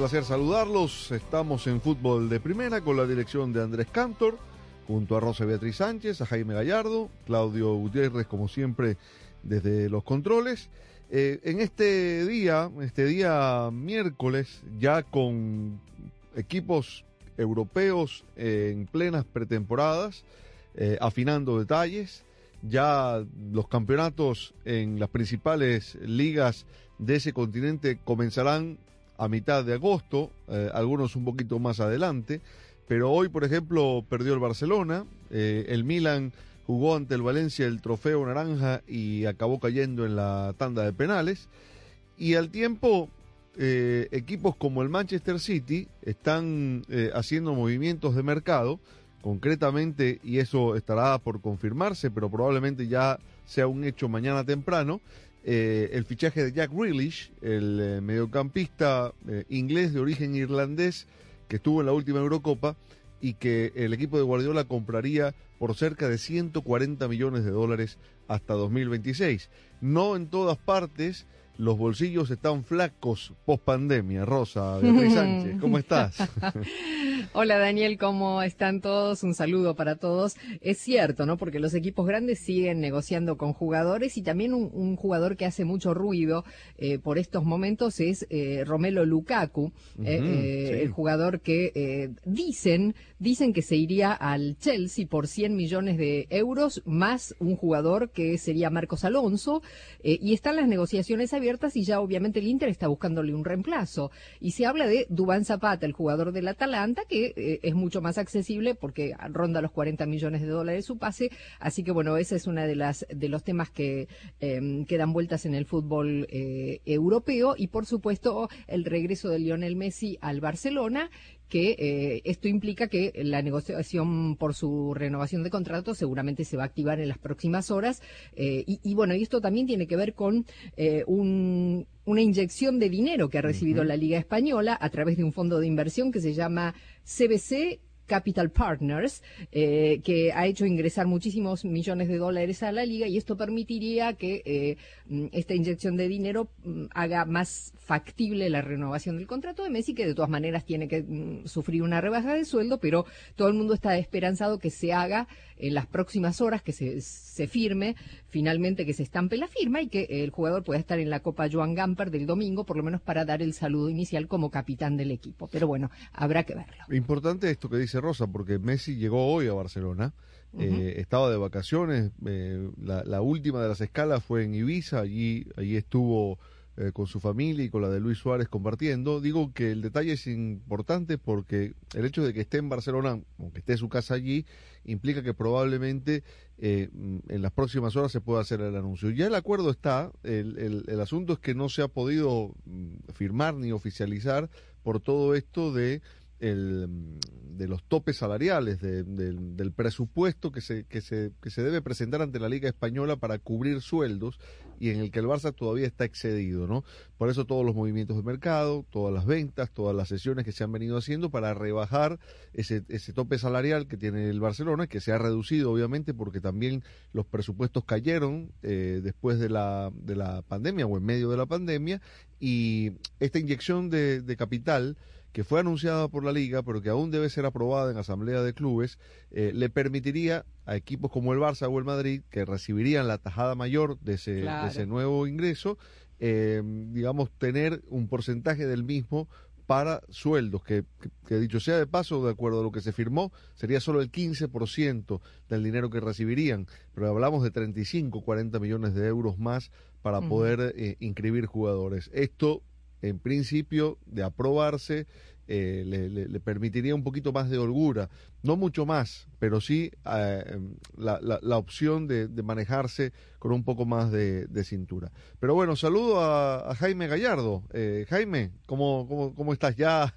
Placer saludarlos. Estamos en Fútbol de Primera con la dirección de Andrés Cantor, junto a Rosa Beatriz Sánchez, a Jaime Gallardo, Claudio Gutiérrez, como siempre, desde los controles. Eh, en este día, este día miércoles, ya con equipos europeos en plenas pretemporadas, eh, afinando detalles, ya los campeonatos en las principales ligas de ese continente comenzarán a mitad de agosto, eh, algunos un poquito más adelante, pero hoy, por ejemplo, perdió el Barcelona, eh, el Milan jugó ante el Valencia el trofeo naranja y acabó cayendo en la tanda de penales, y al tiempo eh, equipos como el Manchester City están haciendo movimientos de mercado, concretamente, y eso estará por confirmarse, pero probablemente ya sea un hecho mañana temprano, eh, el fichaje de Jack Grealish, el eh, mediocampista eh, inglés de origen irlandés que estuvo en la última Eurocopa y que el equipo de Guardiola compraría por cerca de 140 millones de dólares hasta 2026. No en todas partes los bolsillos están flacos post pandemia. Rosa, Beatriz Sánchez, ¿cómo estás? Hola Daniel, ¿cómo están todos? Un saludo para todos. Es cierto, ¿no? Porque los equipos grandes siguen negociando con jugadores y también un, un jugador que hace mucho ruido eh, por estos momentos es eh, Romelo Lukaku, eh, eh, sí. el jugador que dicen dicen que se iría al Chelsea por 100 millones de euros más un jugador que sería Marcos Alonso y están las negociaciones abiertas y ya obviamente el Inter está buscándole un reemplazo y se habla de Dubán Zapata, el jugador del Atalanta que eh, es mucho más accesible porque ronda los 40 millones de dólares su pase, así que bueno, ese es una de las de los temas que eh, que dan vueltas en el fútbol eh, europeo. Y por supuesto el regreso de Lionel Messi al Barcelona que eh, esto implica que la negociación por su renovación de contrato seguramente se va a activar en las próximas horas. eh, y, y bueno, y esto también tiene que ver con eh, un- una inyección de dinero que ha recibido la Liga Española a través de un fondo de inversión que se llama CBC. Capital Partners, eh, que ha hecho ingresar muchísimos millones de dólares a la liga y esto permitiría que eh, mm, esta inyección de dinero mm, haga más factible la renovación del contrato de Messi, que de todas maneras tiene que mm, sufrir una rebaja de sueldo, pero todo el mundo está esperanzado que se haga en las próximas horas, que se, se firme, finalmente que se estampe la firma y que el jugador pueda estar en la Copa Joan Gamper del domingo, por lo menos para dar el saludo inicial como capitán del equipo. Pero bueno, habrá que verlo. Importante esto que dice Rosa, porque Messi llegó hoy a Barcelona, eh, estaba de vacaciones, eh, la, la última de las escalas fue en Ibiza, allí, allí estuvo eh, con su familia y con la de Luis Suárez compartiendo. Digo que el detalle es importante porque el hecho de que esté en Barcelona, aunque esté su casa allí, implica que probablemente eh, mm, en las próximas horas se pueda hacer el anuncio. Ya el acuerdo está, el, el- el asunto es que no se ha podido mm, firmar ni oficializar por todo esto de el, mm, de los topes salariales, de- del- del presupuesto que se, que, se, que se debe presentar ante la Liga Española para cubrir sueldos y en el que el Barça todavía está excedido, ¿no? Por eso todos los movimientos de mercado, todas las ventas, todas las sesiones que se han venido haciendo para rebajar ese, ese tope salarial que tiene el Barcelona, que se ha reducido obviamente porque también los presupuestos cayeron eh, después de la, de la pandemia o en medio de la pandemia y esta inyección de, de capital que fue anunciada por la liga, pero que aún debe ser aprobada en asamblea de clubes, eh, le permitiría a equipos como el Barça o el Madrid, que recibirían la tajada mayor de ese, Claro. de ese nuevo ingreso, eh, digamos, tener un porcentaje del mismo para sueldos, que, que, dicho sea de paso, de acuerdo a lo que se firmó, sería solo el 15% del dinero que recibirían, pero hablamos de 35, 40 millones de euros más para poder eh, inscribir jugadores. Esto, en principio, de aprobarse, eh, le, permitiría un poquito más de holgura, no mucho más, pero sí eh, em, la, la, opción de, manejarse con un poco más de, cintura. Pero bueno, saludo a, Jaime Gallardo. Eh, Jaime, ¿cómo, cómo, cómo estás? Ya,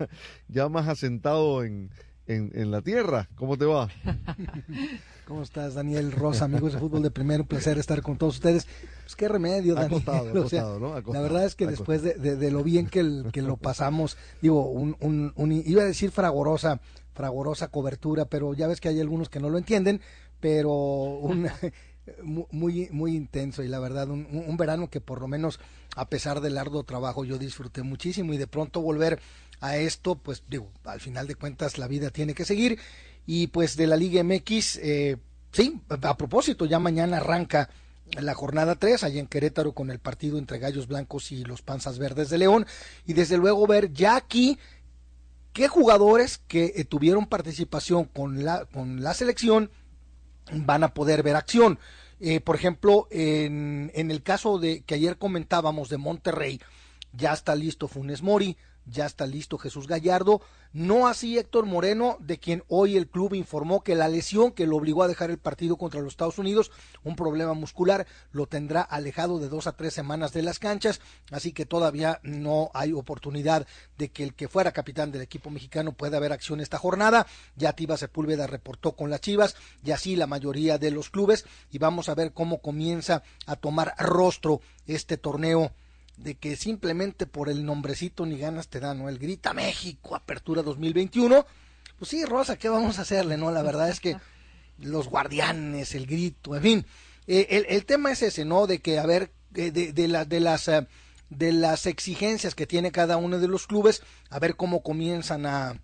ya más asentado en, en, en la tierra. ¿Cómo te va? ¿Cómo estás, Daniel Rosa, amigos de fútbol de primero? Un placer estar con todos ustedes. Pues qué remedio, Daniel. La verdad es que después de, lo bien que, que, lo pasamos, digo, un, un, iba a decir fragorosa, fragorosa cobertura, pero ya ves que hay algunos que no lo entienden, pero un, muy, muy intenso y la verdad, un, un verano que por lo menos, a pesar del arduo trabajo, yo disfruté muchísimo y de pronto volver a esto, pues digo, al final de cuentas la vida tiene que seguir y pues de la Liga MX, eh, sí, a propósito, ya mañana arranca la jornada 3 allá en Querétaro con el partido entre Gallos Blancos y los Panzas Verdes de León y desde luego ver ya aquí qué jugadores que eh, tuvieron participación con la, con la selección van a poder ver acción. Eh, por ejemplo, en, en el caso de que ayer comentábamos de Monterrey, ya está listo Funes Mori, ya está listo Jesús Gallardo, no así Héctor Moreno, de quien hoy el club informó que la lesión que lo obligó a dejar el partido contra los Estados Unidos, un problema muscular, lo tendrá alejado de dos a tres semanas de las canchas, así que todavía no hay oportunidad de que el que fuera capitán del equipo mexicano pueda ver acción esta jornada. Ya Tiva Sepúlveda reportó con las Chivas y así la mayoría de los clubes. Y vamos a ver cómo comienza a tomar rostro este torneo de que simplemente por el nombrecito ni ganas te dan, ¿no? El Grita México, Apertura 2021. Pues sí, Rosa, ¿qué vamos a hacerle, no? La verdad es que los guardianes, el grito, en fin. Eh, el, el, tema es ese, ¿no? De que, a ver, de, de, de las... Eh, de las exigencias que tiene cada uno de los clubes, a ver cómo comienzan a,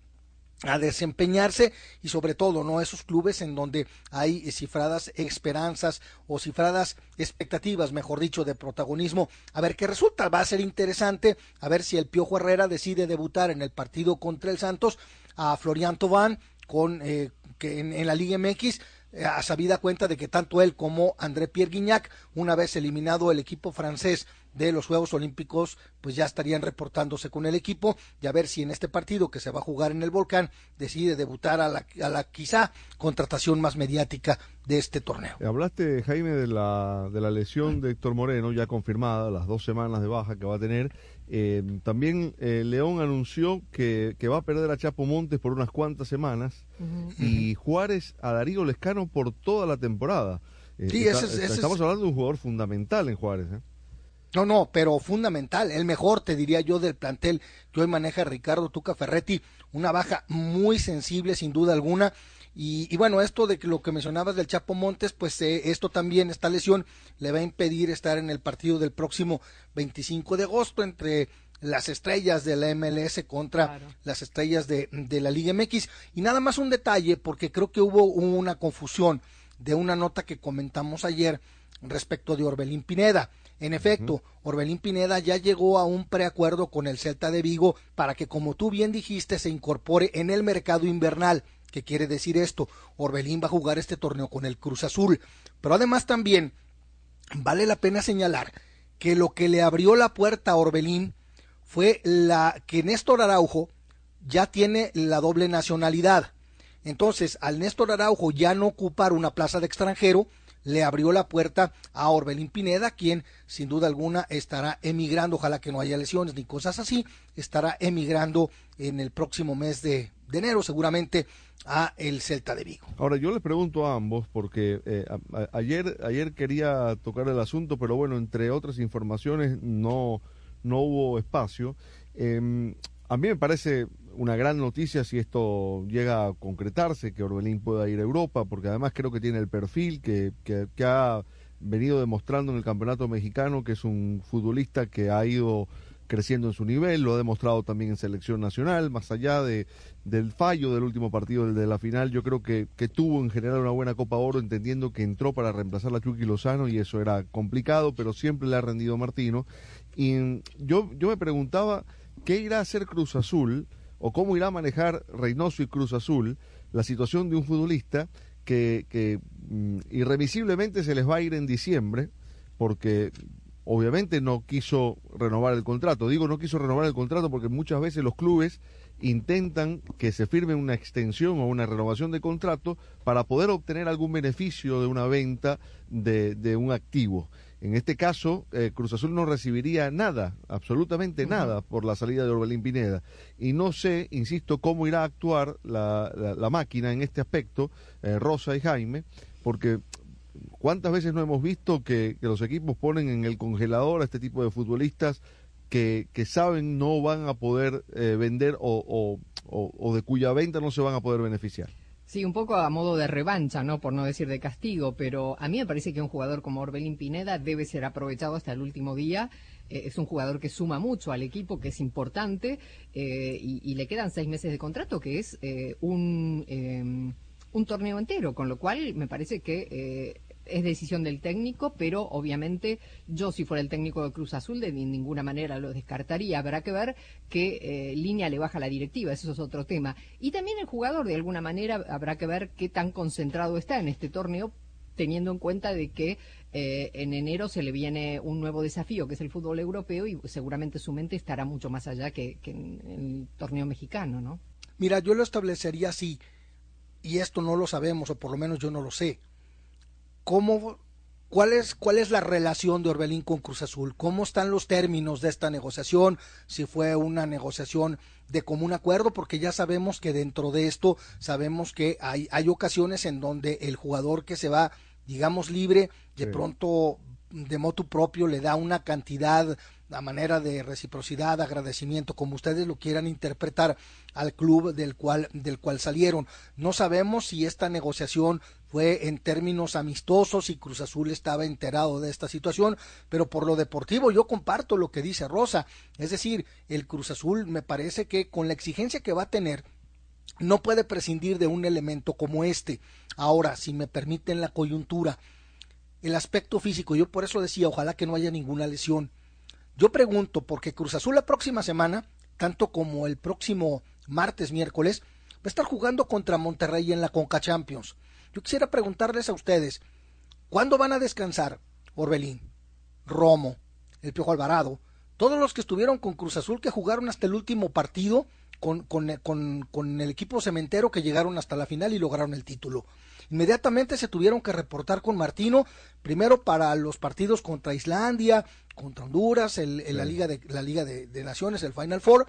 a desempeñarse y sobre todo no esos clubes en donde hay cifradas esperanzas o cifradas expectativas, mejor dicho, de protagonismo. A ver qué resulta, va a ser interesante a ver si el Piojo Herrera decide debutar en el partido contra el Santos a Florian Tobán con eh, que en, la Liga MX eh, a sabida cuenta de que tanto él como André Pierre Guignac, una vez eliminado el equipo francés de los Juegos Olímpicos, pues ya estarían reportándose con el equipo y a ver si en este partido que se va a jugar en el Volcán decide debutar a la, a la quizá contratación más mediática de este torneo. Eh, hablaste, Jaime, de la, de la lesión de Héctor Moreno, ya confirmada, las dos semanas de baja que va a tener. Eh, también eh, León anunció que, que, va a perder a Chapo Montes por unas cuantas semanas y Juárez a Darío Lescano por toda la temporada. Sí, estamos hablando de un jugador fundamental en Juárez. ¿eh? No, no, pero fundamental, el mejor, te diría yo, del plantel que hoy maneja Ricardo Tuca Ferretti, una baja muy sensible, sin duda alguna. Y, bueno, esto de que lo que mencionabas del Chapo Montes, pues eh, esto también, esta lesión, le va a impedir estar en el partido del próximo 25 de agosto entre las estrellas de la MLS contra las estrellas de, de la Liga MX. Y nada más un detalle, porque creo que hubo una confusión de una nota que comentamos ayer respecto de Orbelín Pineda. En efecto, Orbelín Pineda ya llegó a un preacuerdo con el Celta de Vigo para que, como tú bien dijiste, se incorpore en el mercado invernal. ¿Qué quiere decir esto? Orbelín va a jugar este torneo con el Cruz Azul. Pero además también vale la pena señalar que lo que le abrió la puerta a Orbelín fue la que Néstor Araujo ya tiene la doble nacionalidad. Entonces, al Néstor Araujo ya no ocupar una plaza de extranjero, le abrió la puerta a Orbelín Pineda, quien sin duda alguna estará emigrando, ojalá que no haya lesiones ni cosas así, estará emigrando en el próximo mes de, enero seguramente a el Celta de Vigo. Ahora yo les pregunto a ambos porque eh, ayer ayer quería tocar el asunto, pero bueno, entre otras informaciones no no hubo espacio. Em, a mí me parece una gran noticia si esto llega a concretarse, que Orbelín pueda ir a Europa, porque además creo que tiene el perfil que, que, ha venido demostrando en el campeonato mexicano, que es un futbolista que ha ido creciendo en su nivel, lo ha demostrado también en selección nacional, más allá de, del fallo del último partido, de la final, yo creo que, que tuvo en general una buena Copa Oro, entendiendo que entró para reemplazar a Chucky Lozano y eso era complicado, pero siempre le ha rendido Martino. Y yo, yo me preguntaba qué irá a hacer Cruz Azul o cómo irá a manejar Reynoso y Cruz Azul la situación de un futbolista que, que mm, irremisiblemente se les va a ir en diciembre porque obviamente no quiso renovar el contrato. Digo no quiso renovar el contrato porque muchas veces los clubes intentan que se firme una extensión o una renovación de contrato para poder obtener algún beneficio de una venta de, de un activo. En este caso, eh, Cruz Azul no recibiría nada, absolutamente nada, por la salida de Orbelín Pineda. Y no sé, insisto, cómo irá a actuar la, la, máquina en este aspecto, eh, Rosa y Jaime, porque ¿cuántas veces no hemos visto que, los equipos ponen en el congelador a este tipo de futbolistas que, saben no van a poder eh, vender o, de cuya venta no se van a poder beneficiar? Sí, un poco a modo de revancha, ¿no? Por no decir de castigo, pero a mí me parece que un jugador como Orbelín Pineda debe ser aprovechado hasta el último día. Eh, es un jugador que suma mucho al equipo, que es importante, eh, y, le quedan seis meses de contrato, que es un, un torneo entero, con lo cual me parece que es decisión del técnico, pero obviamente yo si fuera el técnico de Cruz Azul de ninguna manera lo descartaría. Habrá que ver qué eh, línea le baja la directiva, eso es otro tema. Y también el jugador de alguna manera habrá que ver qué tan concentrado está en este torneo teniendo en cuenta de que eh, en enero se le viene un nuevo desafío, que es el fútbol europeo, y seguramente su mente estará mucho más allá que, que en el torneo mexicano, ¿no? Mira, yo lo establecería así, y esto no lo sabemos, o por lo menos yo no lo sé. Cómo, cuál es, cuál es la relación de Orbelín con Cruz Azul, cómo están los términos de esta negociación, si fue una negociación de común acuerdo, porque ya sabemos que dentro de esto sabemos que hay, hay ocasiones en donde el jugador que se va, digamos, libre, de pronto de motu propio le da una cantidad a manera de reciprocidad, agradecimiento, como ustedes lo quieran interpretar al club del cual, del cual salieron. No sabemos si esta negociación fue en términos amistosos y Cruz Azul estaba enterado de esta situación, pero por lo deportivo yo comparto lo que dice Rosa, es decir, el Cruz Azul me parece que con la exigencia que va a tener no puede prescindir de un elemento como este. Ahora, si me permiten la coyuntura, el aspecto físico, yo por eso decía, ojalá que no haya ninguna lesión. Yo pregunto, porque Cruz Azul la próxima semana, tanto como el próximo martes, miércoles, va a estar jugando contra Monterrey en la Conca Champions. Yo quisiera preguntarles a ustedes, ¿cuándo van a descansar Orbelín, Romo, el Piojo Alvarado, todos los que estuvieron con Cruz Azul que jugaron hasta el último partido con, con, con, con el equipo cementero que llegaron hasta la final y lograron el título? Inmediatamente se tuvieron que reportar con Martino, primero para los partidos contra Islandia, contra Honduras, el, la Liga, de, la Liga de, de Naciones, el Final Four,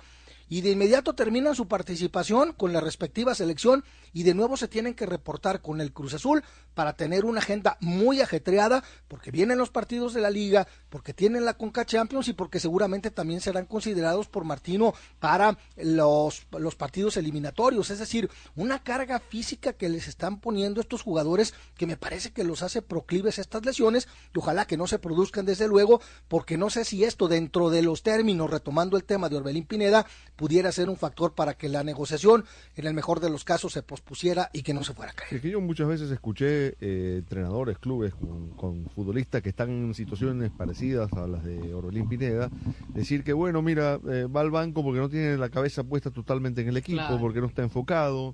y de inmediato terminan su participación con la respectiva selección y de nuevo se tienen que reportar con el Cruz Azul para tener una agenda muy ajetreada porque vienen los partidos de la liga, porque tienen la Conca Champions y porque seguramente también serán considerados por Martino para los, los partidos eliminatorios, es decir, una carga física que les están poniendo estos jugadores que me parece que los hace proclives a estas lesiones y ojalá que no se produzcan desde luego porque no sé si esto dentro de los términos, retomando el tema de Orbelín Pineda, pudiera ser un factor para que la negociación, en el mejor de los casos, se pospusiera y que no se fuera a caer. Es que yo muchas veces escuché eh, entrenadores, clubes con, futbolistas que están en situaciones parecidas a las de Orbelín Pineda, decir que, bueno, mira, eh, va al banco porque no tiene la cabeza puesta totalmente en el equipo, porque no está enfocado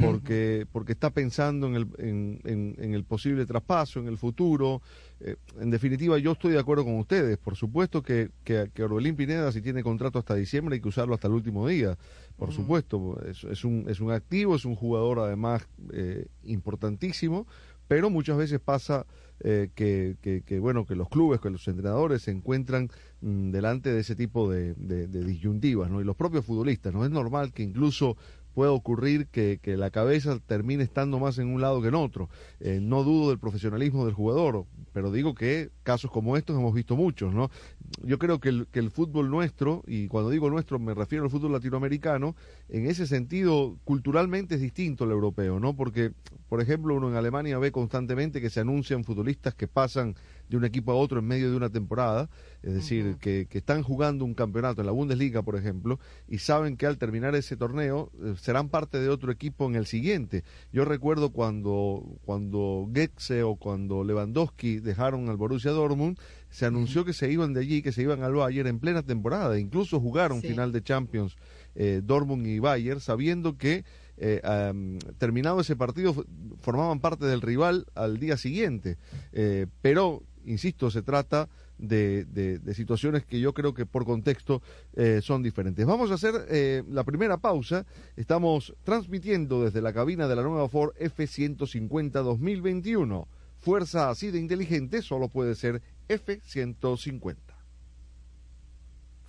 porque, porque está pensando en el, en, en, el posible traspaso, en el futuro. Eh, en definitiva, yo estoy de acuerdo con ustedes. Por supuesto que, que, que, Orbelín Pineda, si tiene contrato hasta diciembre, hay que usarlo hasta el último día. Por supuesto, es, es, un, es un activo, es un jugador además eh, importantísimo, pero muchas veces pasa eh, que, que, bueno, que los clubes, que los entrenadores se encuentran mm, delante de ese tipo de, de, de, disyuntivas, ¿no? Y los propios futbolistas, ¿no? Es normal que incluso puede ocurrir que, que, la cabeza termine estando más en un lado que en otro. Eh, no dudo del profesionalismo del jugador, pero digo que casos como estos hemos visto muchos, ¿no? Yo creo que el, que el fútbol nuestro, y cuando digo nuestro me refiero al fútbol latinoamericano, en ese sentido culturalmente es distinto al europeo, ¿no? Porque, por ejemplo, uno en Alemania ve constantemente que se anuncian futbolistas que pasan de un equipo a otro en medio de una temporada, es decir, que, que, están jugando un campeonato en la Bundesliga, por ejemplo, y saben que al terminar ese torneo eh, serán parte de otro equipo en el siguiente. Yo recuerdo cuando, cuando Goetze o cuando Lewandowski dejaron al Borussia Dortmund, se anunció que se iban de allí, que se iban al Bayern en plena temporada, incluso jugaron final de Champions eh, Dortmund y Bayern, sabiendo que eh, terminado ese partido formaban parte del rival al día siguiente. Eh, pero, insisto, se trata de, de, situaciones que yo creo que por contexto eh, son diferentes. Vamos a hacer eh, la primera pausa. Estamos transmitiendo desde la cabina de la nueva Ford F-150 2021. Fuerza así de inteligente solo puede ser F-150.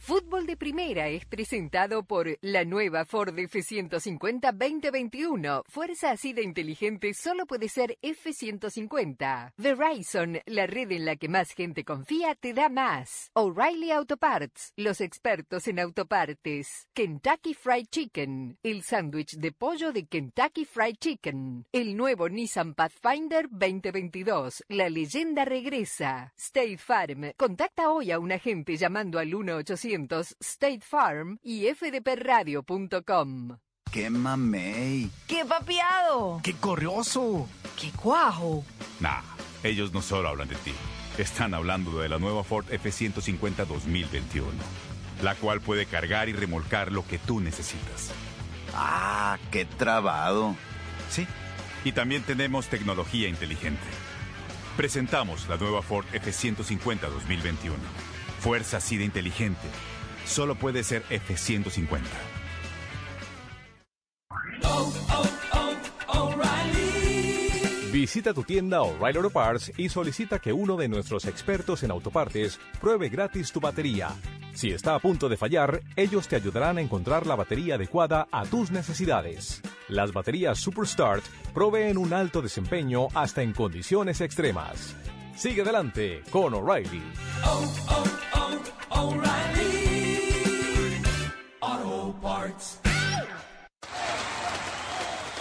Fútbol de Primera es presentado por la nueva Ford F150 2021. Fuerza así de inteligente solo puede ser F150. Verizon, la red en la que más gente confía, te da más. O'Reilly Auto Parts, los expertos en autopartes. Kentucky Fried Chicken, el sándwich de pollo de Kentucky Fried Chicken. El nuevo Nissan Pathfinder 2022. La leyenda regresa. State Farm. Contacta hoy a un agente llamando al 1 800 State Farm y fdpradio.com. ¡Qué mamey! ¡Qué papiado! ¡Qué corrioso! ¡Qué cuajo! Nah, ellos no solo hablan de ti. Están hablando de la nueva Ford F-150 2021, la cual puede cargar y remolcar lo que tú necesitas. ¡Ah, qué trabado! Sí, y también tenemos tecnología inteligente. Presentamos la nueva Ford F-150 2021 Fuerza así de inteligente. Solo puede ser F-150. Visita tu tienda O'Reilly Auto Parts y solicita que uno de nuestros expertos en autopartes pruebe gratis tu batería. Si está a punto de fallar, ellos te ayudarán a encontrar la batería adecuada a tus necesidades. Las baterías Superstart proveen un alto desempeño hasta en condiciones extremas. Sigue adelante con O'Reilly. Oh, oh, oh, O'Reilly Auto Parts.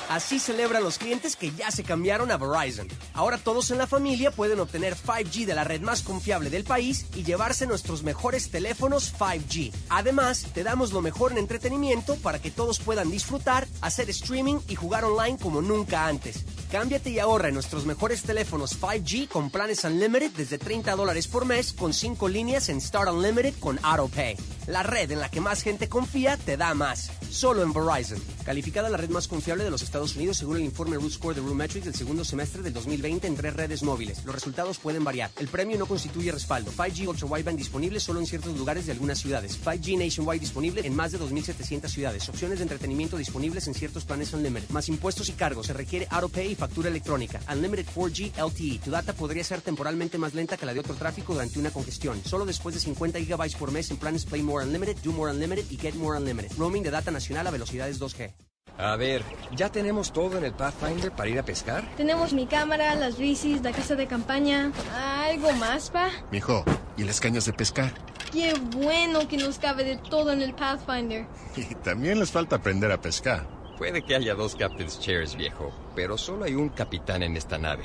Así celebran los clientes que ya se cambiaron a Verizon. Ahora todos en la familia pueden obtener 5G de la red más confiable del país y llevarse nuestros mejores teléfonos 5G. Además, te damos lo mejor en entretenimiento para que todos puedan disfrutar, hacer streaming y jugar online como nunca antes. Cámbiate y ahorra en nuestros mejores teléfonos 5G con planes Unlimited desde 30 dólares por mes con 5 líneas en Start Unlimited con AutoPay. La red en la que más gente confía te da más. Solo en Verizon. Calificada la red más confiable de los Estados Unidos según el informe Root Score de Metrics del segundo semestre del 2020 en tres redes móviles. Los resultados pueden variar. El premio no constituye respaldo. 5G Ultra Wideband disponible solo en ciertos lugares de algunas ciudades. 5G Nationwide disponible en más de 2.700 ciudades. Opciones de entretenimiento disponibles en ciertos planes Unlimited. Más impuestos y cargos. Se requiere AutoPay factura electrónica. Unlimited 4G LTE. Tu data podría ser temporalmente más lenta que la de otro tráfico durante una congestión. Solo después de 50 GB por mes en planes Play More Unlimited, Do More Unlimited y Get More Unlimited. Roaming de data nacional a velocidades 2G. A ver, ¿ya tenemos todo en el Pathfinder para ir a pescar? Tenemos mi cámara, las bicis, la casa de campaña. ¿Algo más, pa? Mijo, ¿y las cañas de pescar? Qué bueno que nos cabe de todo en el Pathfinder. Y también les falta aprender a pescar. Puede que haya dos Captain's Chairs, viejo, pero solo hay un capitán en esta nave.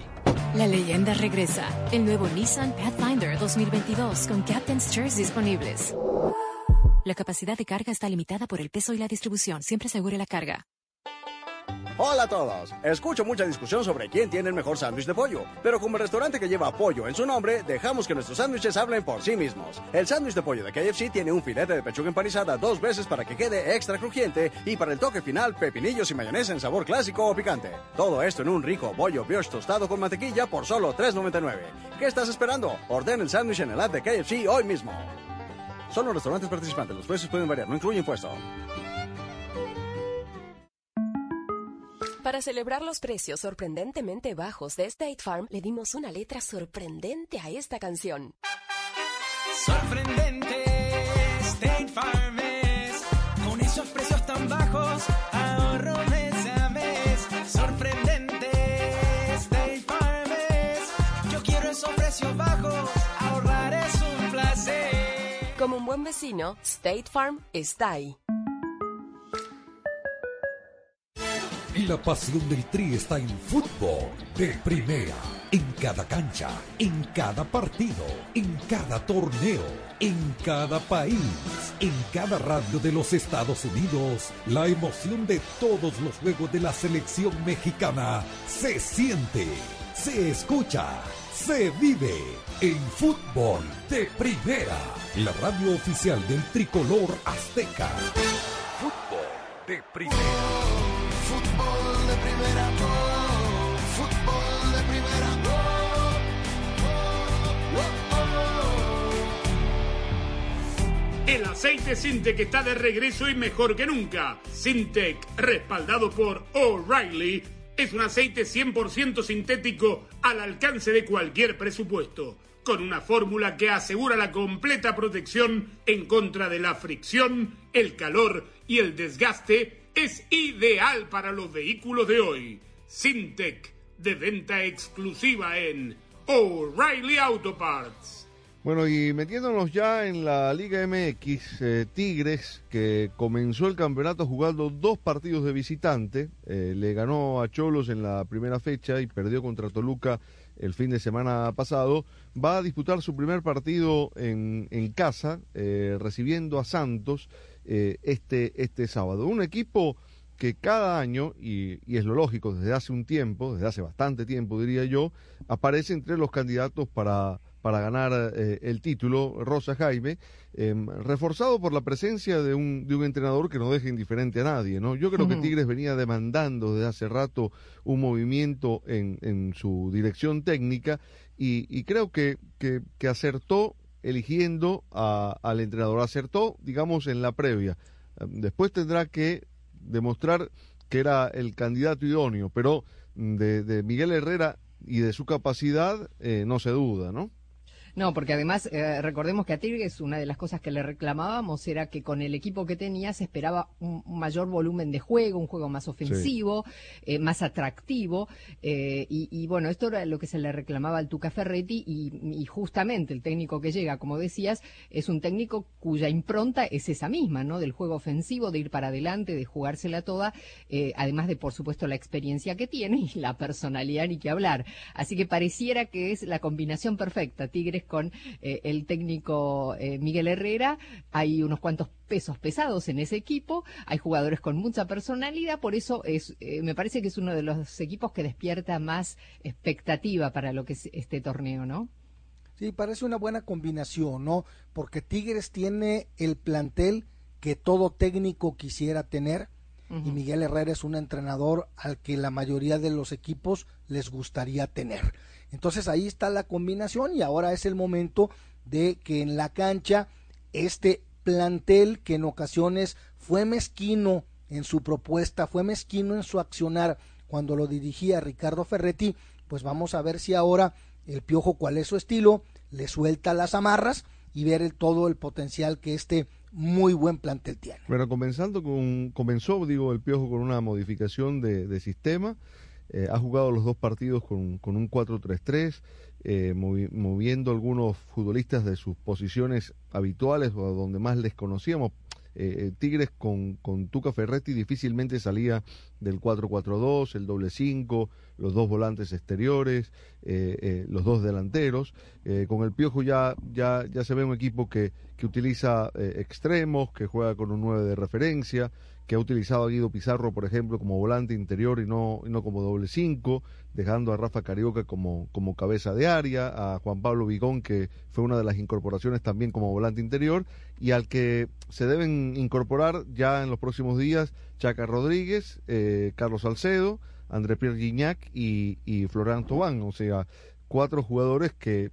La leyenda regresa. El nuevo Nissan Pathfinder 2022 con Captain's Chairs disponibles. La capacidad de carga está limitada por el peso y la distribución. Siempre asegure la carga. Hola a todos. Escucho mucha discusión sobre quién tiene el mejor sándwich de pollo, pero como el restaurante que lleva pollo en su nombre, dejamos que nuestros sándwiches hablen por sí mismos. El sándwich de pollo de KFC tiene un filete de pechuga empanizada dos veces para que quede extra crujiente y para el toque final pepinillos y mayonesa en sabor clásico o picante. Todo esto en un rico bollo brioche tostado con mantequilla por solo $3.99. ¿Qué estás esperando? Orden el sándwich en el app de KFC hoy mismo. Son los restaurantes participantes, los precios pueden variar, no incluye impuesto. Para celebrar los precios sorprendentemente bajos de State Farm, le dimos una letra sorprendente a esta canción. Sorprendente, State Farm es, con esos precios tan bajos, buen vecino, State Farm está ahí. La pasión del Tri está en fútbol de primera. En cada cancha, en cada partido, en cada torneo, en cada país, en cada radio de los Estados Unidos, la emoción de todos los juegos de la selección mexicana se siente, se escucha, se vive en fútbol de primera. La radio oficial del tricolor azteca. Fútbol de primera. Fútbol de primera. oh, Fútbol de primera. El aceite Sintec está de regreso y mejor que nunca. Sintec, respaldado por O'Reilly, es un aceite 100% sintético al alcance de cualquier presupuesto, con una fórmula que asegura la completa protección en contra de la fricción, el calor y el desgaste. Es ideal para los vehículos de hoy. Sintec, de venta exclusiva en O'Reilly Auto Parts. Bueno, y metiéndonos ya en la Liga MX, eh, Tigres, que comenzó el campeonato jugando dos partidos de visitante, eh, le ganó a Cholos en la primera fecha y perdió contra Toluca el fin de semana pasado, va a disputar su primer partido en, casa, eh, recibiendo a Santos este, este sábado. Un equipo que cada año, y, y, es lo lógico, desde hace un tiempo, desde hace bastante tiempo diría yo, aparece entre los candidatos para para ganar eh, el título, Rosa Jaime, eh, reforzado por la presencia de un, de un entrenador que no deja indiferente a nadie, ¿no? Yo creo uh -huh. que Tigres venía demandando desde hace rato un movimiento en, en su dirección técnica y, y creo que, que, que, acertó eligiendo a, al entrenador, acertó, digamos, en la previa. Después tendrá que demostrar que era el candidato idóneo, pero de, de Miguel Herrera y de su capacidad eh, no se duda, ¿no? No, porque además eh, recordemos que a Tigres una de las cosas que le reclamábamos era que con el equipo que tenía se esperaba un, un mayor volumen de juego, un juego más ofensivo, sí. eh, más atractivo. Eh, y, y, bueno, esto era lo que se le reclamaba al Tuca Ferretti y, y, justamente el técnico que llega, como decías, es un técnico cuya impronta es esa misma, ¿no? Del juego ofensivo, de ir para adelante, de jugársela toda, además de, por supuesto, la experiencia que tiene y la personalidad ni que hablar. Así que pareciera que es la combinación perfecta. Tigres con eh, el técnico eh, Miguel Herrera. Hay unos cuantos pesos pesados en ese equipo. Hay jugadores con mucha personalidad. Por eso es, eh, me parece que es uno de los equipos que despierta más expectativa para lo que es este torneo, ¿no? Sí, parece una buena combinación, ¿no? Porque Tigres tiene el plantel que todo técnico quisiera tener. Uh -huh. Y Miguel Herrera es un entrenador al que la mayoría de los equipos les gustaría tener. Entonces ahí está la combinación y ahora es el momento de que en la cancha este plantel que en ocasiones fue mezquino en su propuesta, fue mezquino en su accionar cuando lo dirigía Ricardo Ferretti, pues vamos a ver si ahora el Piojo cuál es su estilo, le suelta las amarras y ver el, todo el potencial que este muy buen plantel tiene. Bueno, comenzando con, comenzó, digo, el Piojo con una modificación de, de sistema, eh, ha jugado los dos partidos con, con un 4-3-3, eh, movi moviendo algunos futbolistas de sus posiciones habituales o donde más les conocíamos. Eh, Tigres con, con, Tuca Ferretti difícilmente salía del 4-4-2, el doble 5, los dos volantes exteriores, los dos delanteros. con el Piojo ya, ya, ya se ve un equipo que, que utiliza extremos, que juega con un 9 de referencia, que ha utilizado a Guido Pizarro, por ejemplo, como volante interior y no, no como doble cinco, dejando a Rafa Carioca como, como cabeza de área, a Juan Pablo Vigón, que fue una de las incorporaciones también como volante interior, y al que se deben incorporar ya en los próximos días Chaca Rodríguez, eh, Carlos Salcedo, André Pierre Gignac y, y Florian Tobán, o sea, cuatro jugadores que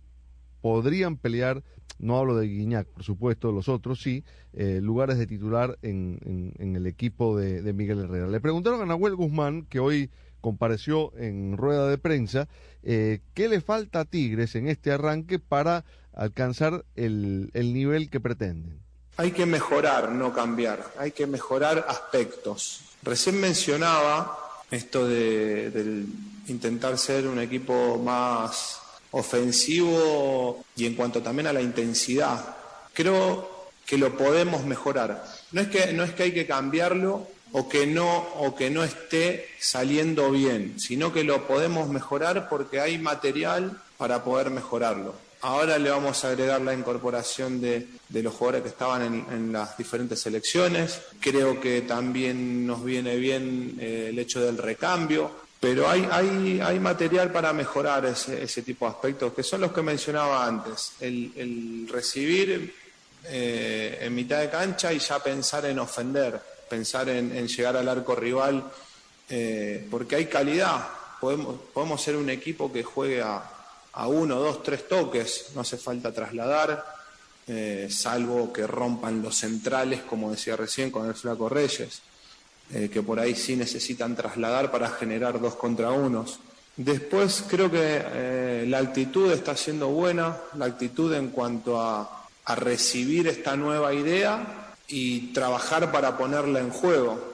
podrían pelear no hablo de Guiñac, por supuesto, los otros sí, eh, lugares de titular en, el equipo de, Miguel Herrera. Le preguntaron a Nahuel Guzmán, que hoy compareció en rueda de prensa, eh, qué le falta a Tigres en este arranque para alcanzar el, el nivel que pretenden. Hay que mejorar, no cambiar, hay que mejorar aspectos. Recién mencionaba esto de intentar ser un equipo más ofensivo y en cuanto también a la intensidad. Creo que lo podemos mejorar. No es que, no es que hay que cambiarlo, o que no o que no esté saliendo bien, sino que lo podemos mejorar porque hay material para poder mejorarlo. Ahora le vamos a agregar la incorporación de, los jugadores que estaban en, las diferentes selecciones. Creo que también nos viene bien eh, el hecho del recambio. Pero hay, hay, hay material para mejorar ese, ese, tipo de aspectos, que son los que mencionaba antes. El, recibir eh, en mitad de cancha y ya pensar en ofender, pensar en, llegar al arco rival, eh, porque hay calidad. Podemos, podemos ser un equipo que juegue a, a uno, dos, tres toques, no hace falta trasladar, eh, salvo que rompan los centrales, como decía recién con el Flaco Reyes, eh, que por ahí sí necesitan trasladar para generar dos contra unos. Después creo que eh, la actitud está siendo buena, la actitud en cuanto a, a recibir esta nueva idea y trabajar para ponerla en juego.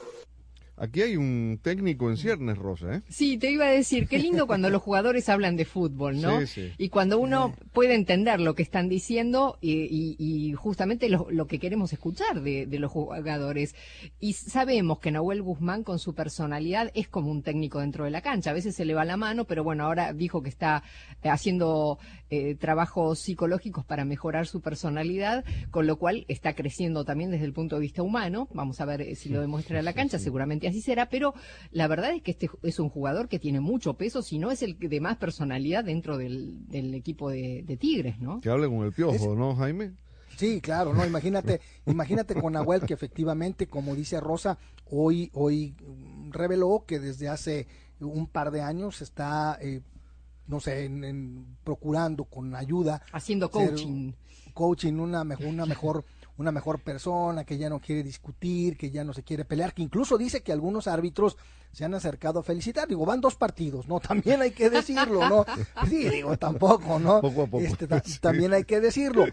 Aquí hay un técnico en ciernes, Rosa, ¿eh? Sí, te iba a decir, qué lindo cuando los jugadores hablan de fútbol, ¿no? Sí, sí. Y cuando uno puede entender lo que están diciendo y, justamente lo, que queremos escuchar de, los jugadores. Y sabemos que Nahuel Guzmán con su personalidad es como un técnico dentro de la cancha. A veces se le va la mano, pero bueno, ahora dijo que está eh, haciendo eh, trabajos psicológicos para mejorar su personalidad, con lo cual está creciendo también desde el punto de vista humano. Vamos a ver eh, si lo demuestra en la cancha, seguramente así será, pero la verdad es que este es un jugador que tiene mucho peso, si no es el de más personalidad dentro del, equipo de, Tigres, ¿no? Que hable con el piojo, ¿no, Jaime? Sí, claro, no, imagínate, imagínate con Nahuel que efectivamente, como dice Rosa, hoy, hoy reveló que desde hace un par de años está, eh, no sé, en, procurando con ayuda. Haciendo coaching. Coaching, una, una mejor una mejor persona, que ya no quiere discutir, que ya no se quiere pelear, que incluso dice que algunos árbitros se han acercado a felicitar. Digo, van dos partidos, ¿no? También hay que decirlo, ¿no? Sí, digo, tampoco, ¿no? Poco a poco. Este, también hay que decirlo.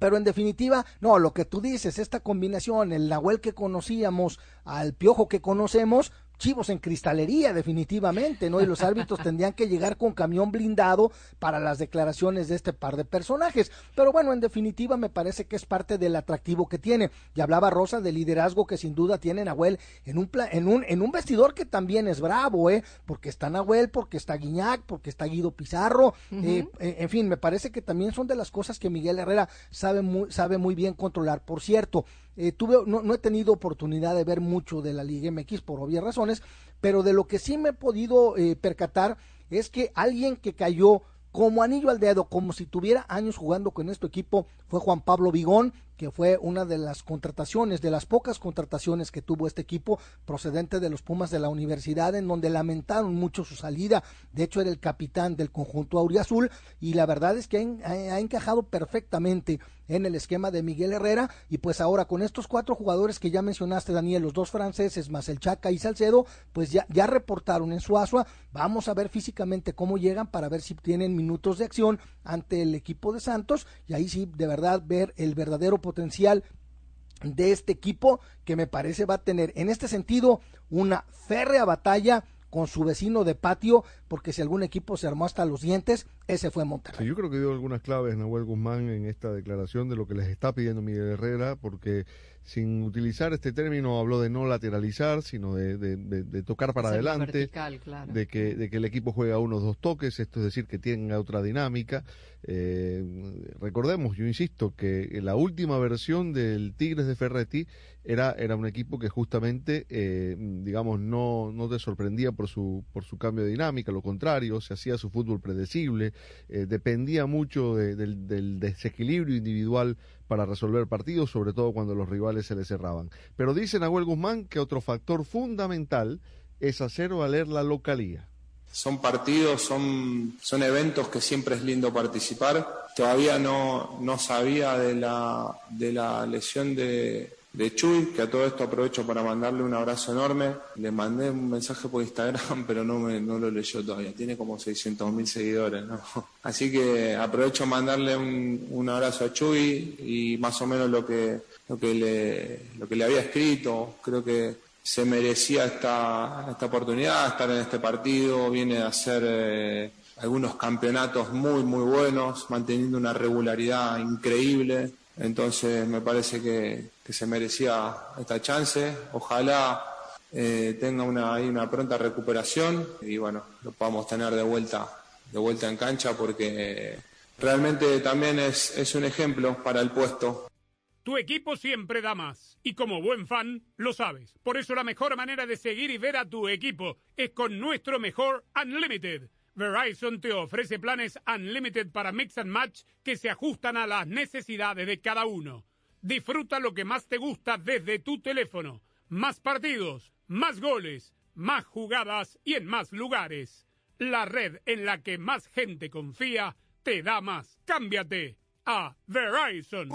Pero en definitiva, no, lo que tú dices, esta combinación, el Nahuel que conocíamos, al Piojo que conocemos, chivos en cristalería definitivamente, ¿no? Y los árbitros tendrían que llegar con camión blindado para las declaraciones de este par de personajes. Pero bueno, en definitiva me parece que es parte del atractivo que tiene. Y hablaba Rosa del liderazgo que sin duda tiene Nahuel en un, en un, en un vestidor que también es bravo, ¿eh? Porque está Nahuel, porque está Guiñac, porque está Guido Pizarro, eh, eh, en fin, me parece que también son de las cosas que Miguel Herrera sabe muy, sabe muy bien controlar. Por cierto, eh, tuve, no, no, he tenido oportunidad de ver mucho de la Liga MX por obvias razones, pero de lo que sí me he podido eh, percatar es que alguien que cayó como anillo al dedo, como si tuviera años jugando con este equipo, fue Juan Pablo Vigón, que fue una de las contrataciones, de las pocas contrataciones que tuvo este equipo procedente de los Pumas de la universidad, en donde lamentaron mucho su salida. De hecho, era el capitán del conjunto auriazul y la verdad es que ha, encajado perfectamente en el esquema de Miguel Herrera y pues ahora con estos cuatro jugadores que ya mencionaste Daniel, los dos franceses más el Chaca y Salcedo, pues ya, ya reportaron en Suazua, vamos a ver físicamente cómo llegan para ver si tienen minutos de acción ante el equipo de Santos y ahí sí de verdad ver el verdadero potencial de este equipo que me parece va a tener en este sentido una férrea batalla con su vecino de patio, porque si algún equipo se armó hasta los dientes, ese fue Monterrey. yo creo que dio algunas claves Nahuel Guzmán en esta declaración de lo que les está pidiendo Miguel Herrera, porque sin utilizar este término habló de no lateralizar, sino de, tocar para adelante, de, que, de que el equipo juega unos dos toques, esto es decir, que tenga otra dinámica. Eh, recordemos, yo insisto, que la última versión del Tigres de Ferretti era, era un equipo que justamente, eh, digamos, no, no te sorprendía por su, por su cambio de dinámica, lo contrario, se hacía su fútbol predecible, eh, dependía mucho del, del desequilibrio individual para resolver partidos, sobre todo cuando los rivales se le cerraban. Pero dice Nahuel Guzmán que otro factor fundamental es hacer valer la localía. Son partidos, son, son eventos que siempre es lindo participar. Todavía no, no sabía de la, de la lesión de, de Chuy, que a todo esto aprovecho para mandarle un abrazo enorme. Le mandé un mensaje por Instagram, pero no, me, no lo leyó todavía. Tiene como 600 mil seguidores, ¿no? Así que aprovecho mandarle un, un, abrazo a Chuy y más o menos lo que, lo que, le, lo que le había escrito. Creo que se merecía esta, esta oportunidad, estar en este partido. Viene a hacer eh, algunos campeonatos muy, muy buenos, manteniendo una regularidad increíble Entonces me parece que, se merecía esta chance. Ojalá eh, tenga una, una pronta recuperación y bueno, lo podamos tener de vuelta, de vuelta en cancha porque realmente también es, es un ejemplo para el puesto. Tu equipo siempre da más. Y como buen fan, lo sabes. Por eso la mejor manera de seguir y ver a tu equipo es con nuestro mejor Unlimited. Verizon te ofrece planes Unlimited para Mix and Match que se ajustan a las necesidades de cada uno. Disfruta lo que más te gusta desde tu teléfono. Más partidos, más goles, más jugadas y en más lugares. La red en la que más gente confía te da más. Cámbiate a Verizon.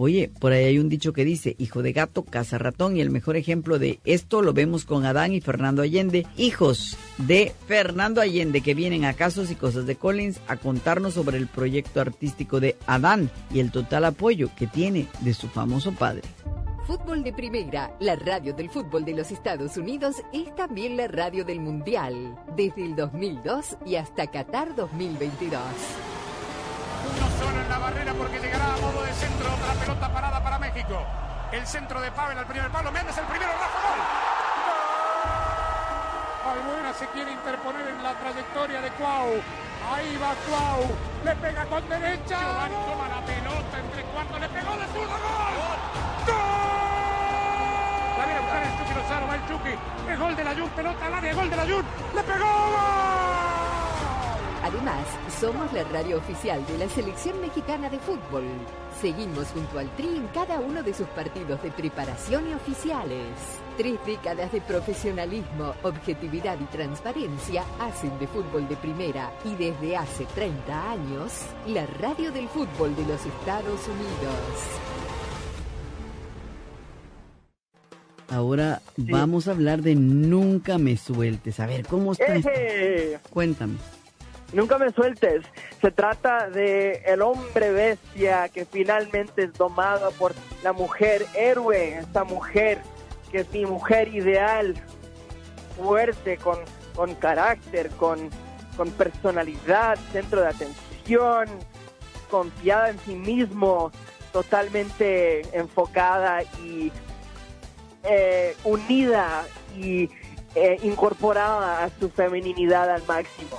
Oye, por ahí hay un dicho que dice, hijo de gato, caza ratón, y el mejor ejemplo de esto lo vemos con Adán y Fernando Allende, hijos de Fernando Allende, que vienen a Casos y Cosas de Collins a contarnos sobre el proyecto artístico de Adán y el total apoyo que tiene de su famoso padre. Fútbol de Primera, la radio del fútbol de los Estados Unidos, es también la radio del Mundial, desde el 2002 y hasta Qatar 2022. La barrera porque llegará a modo de centro otra pelota parada para México. El centro de Pavel al primer palo. Méndez el primero, Rafa Gol. Albuena se quiere interponer en la trayectoria de Cuau. Ahí va Cuau. Le pega con derecha. Giovanni toma la pelota entre cuartos. Le pegó de zurdo. ¡Gol! ¡Gol! La viene a buscar el Chucky Lozano. Va el Chucky. Es gol de la Jun. Pelota al área. Gol de la Jun. Le pegó. ¡Gol! Además, somos la radio oficial de la Selección Mexicana de Fútbol. Seguimos junto al Tri en cada uno de sus partidos de preparación y oficiales. Tres décadas de profesionalismo, objetividad y transparencia hacen de fútbol de primera y desde hace 30 años, la radio del fútbol de los Estados Unidos. Ahora vamos a hablar de Nunca me sueltes. A ver, ¿cómo está? Cuéntame. Nunca me sueltes. Se trata de el hombre bestia que finalmente es domado por la mujer héroe, esta mujer que es mi mujer ideal, fuerte, con, con carácter, con, con personalidad, centro de atención, confiada en sí mismo, totalmente enfocada y eh, unida y eh, incorporada a su feminidad al máximo.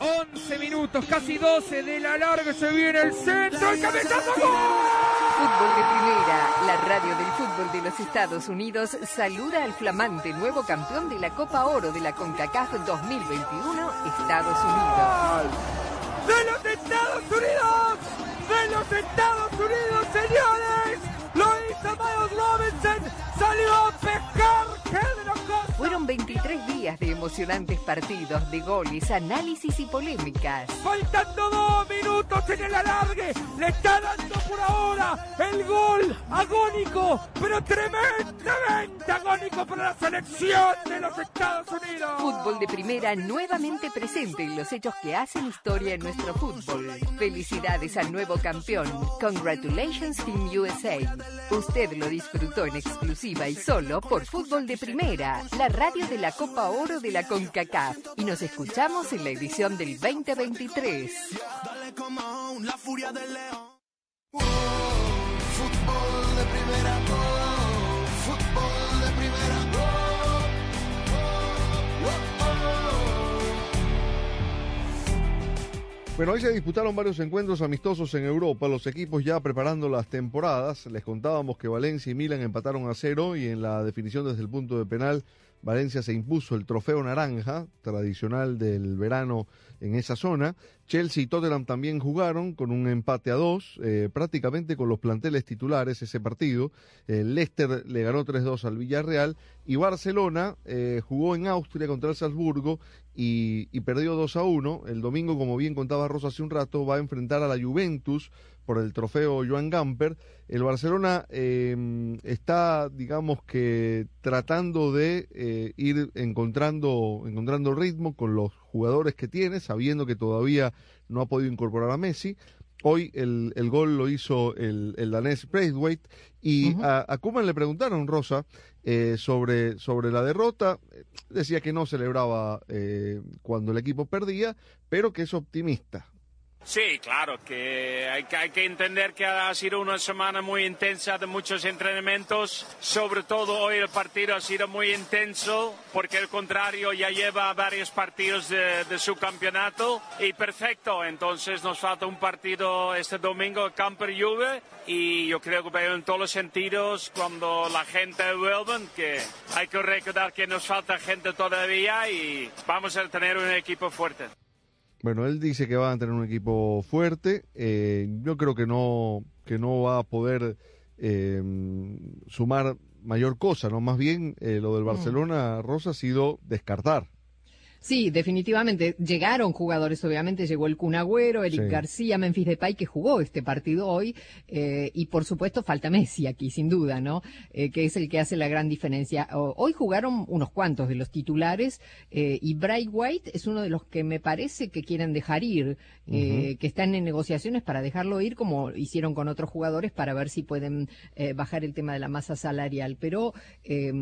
11 minutos, casi 12 de la larga, se viene el centro, el cabezazo, Fútbol de Primera, la radio del fútbol de los Estados Unidos, saluda al flamante nuevo campeón de la Copa Oro de la CONCACAF 2021, Estados Unidos. ¡De los Estados Unidos! ¡De los Estados Unidos, señores! ¡Lo hizo Miles Robinson! ¡Salió a pescar! ¡Qué de los fueron 23 días de emocionantes partidos, de goles, análisis y polémicas. Faltando dos minutos en el alargue, le está dando por ahora el gol agónico, pero tremendamente agónico para la selección de los Estados Unidos. Fútbol de primera nuevamente presente en los hechos que hacen historia en nuestro fútbol. Felicidades al nuevo campeón. Congratulations Team USA. Usted lo disfrutó en exclusiva y solo por Fútbol de Primera, la radio de la Copa Oro de la CONCACAF. Y nos escuchamos en la edición del 2023. Dale como la furia del león. Fútbol de primera, Bueno, hoy se disputaron varios encuentros amistosos en Europa, los equipos ya preparando las temporadas. Les contábamos que Valencia y Milan empataron a cero y en la definición desde el punto de penal, Valencia se impuso el trofeo naranja, tradicional del verano en esa zona. Chelsea y Tottenham también jugaron con un empate a dos, eh, prácticamente con los planteles titulares ese partido. El Leicester le ganó 3-2 al Villarreal y Barcelona eh, jugó en Austria contra el Salzburgo y, y perdió 2 a 1. El domingo, como bien contaba Rosa hace un rato, va a enfrentar a la Juventus por el trofeo Joan Gamper. El Barcelona eh, está, digamos que, tratando de eh, ir encontrando, encontrando ritmo con los jugadores que tiene, sabiendo que todavía no ha podido incorporar a Messi. Hoy el, el gol lo hizo el, el danés Braithwaite y a, a Koeman le preguntaron, Rosa, eh, sobre, sobre la derrota. Decía que no celebraba eh, cuando el equipo perdía, pero que es optimista. Sí, claro, que hay, que entender que ha sido una semana muy intensa de muchos entrenamientos. Sobre todo hoy el partido ha sido muy intenso porque el contrario ya lleva varios partidos de, su campeonato y perfecto. Entonces nos falta un partido este domingo, Camper Juve, y yo creo que en todos los sentidos cuando la gente vuelva, que hay que recordar que nos falta gente todavía y vamos a tener un equipo fuerte. Bueno, él dice que van a tener un equipo fuerte. Eh, yo creo que no, que no va a poder eh, sumar mayor cosa, ¿no? Más bien eh, lo del Barcelona, Rosa, ha sido descartar. Sí, definitivamente. Llegaron jugadores, obviamente. Llegó el Kun Agüero, Eric Sí. García, Memphis Depay, que jugó este partido hoy. eh, y por supuesto falta Messi aquí, sin duda, ¿no? Eh, que es el que hace la gran diferencia. O- hoy jugaron unos cuantos de los titulares. eh, y Bright White es uno de los que me parece que quieren dejar ir. que están en negociaciones para dejarlo ir, como hicieron con otros jugadores, para ver si pueden bajar el tema de la masa salarial. Pero, eh,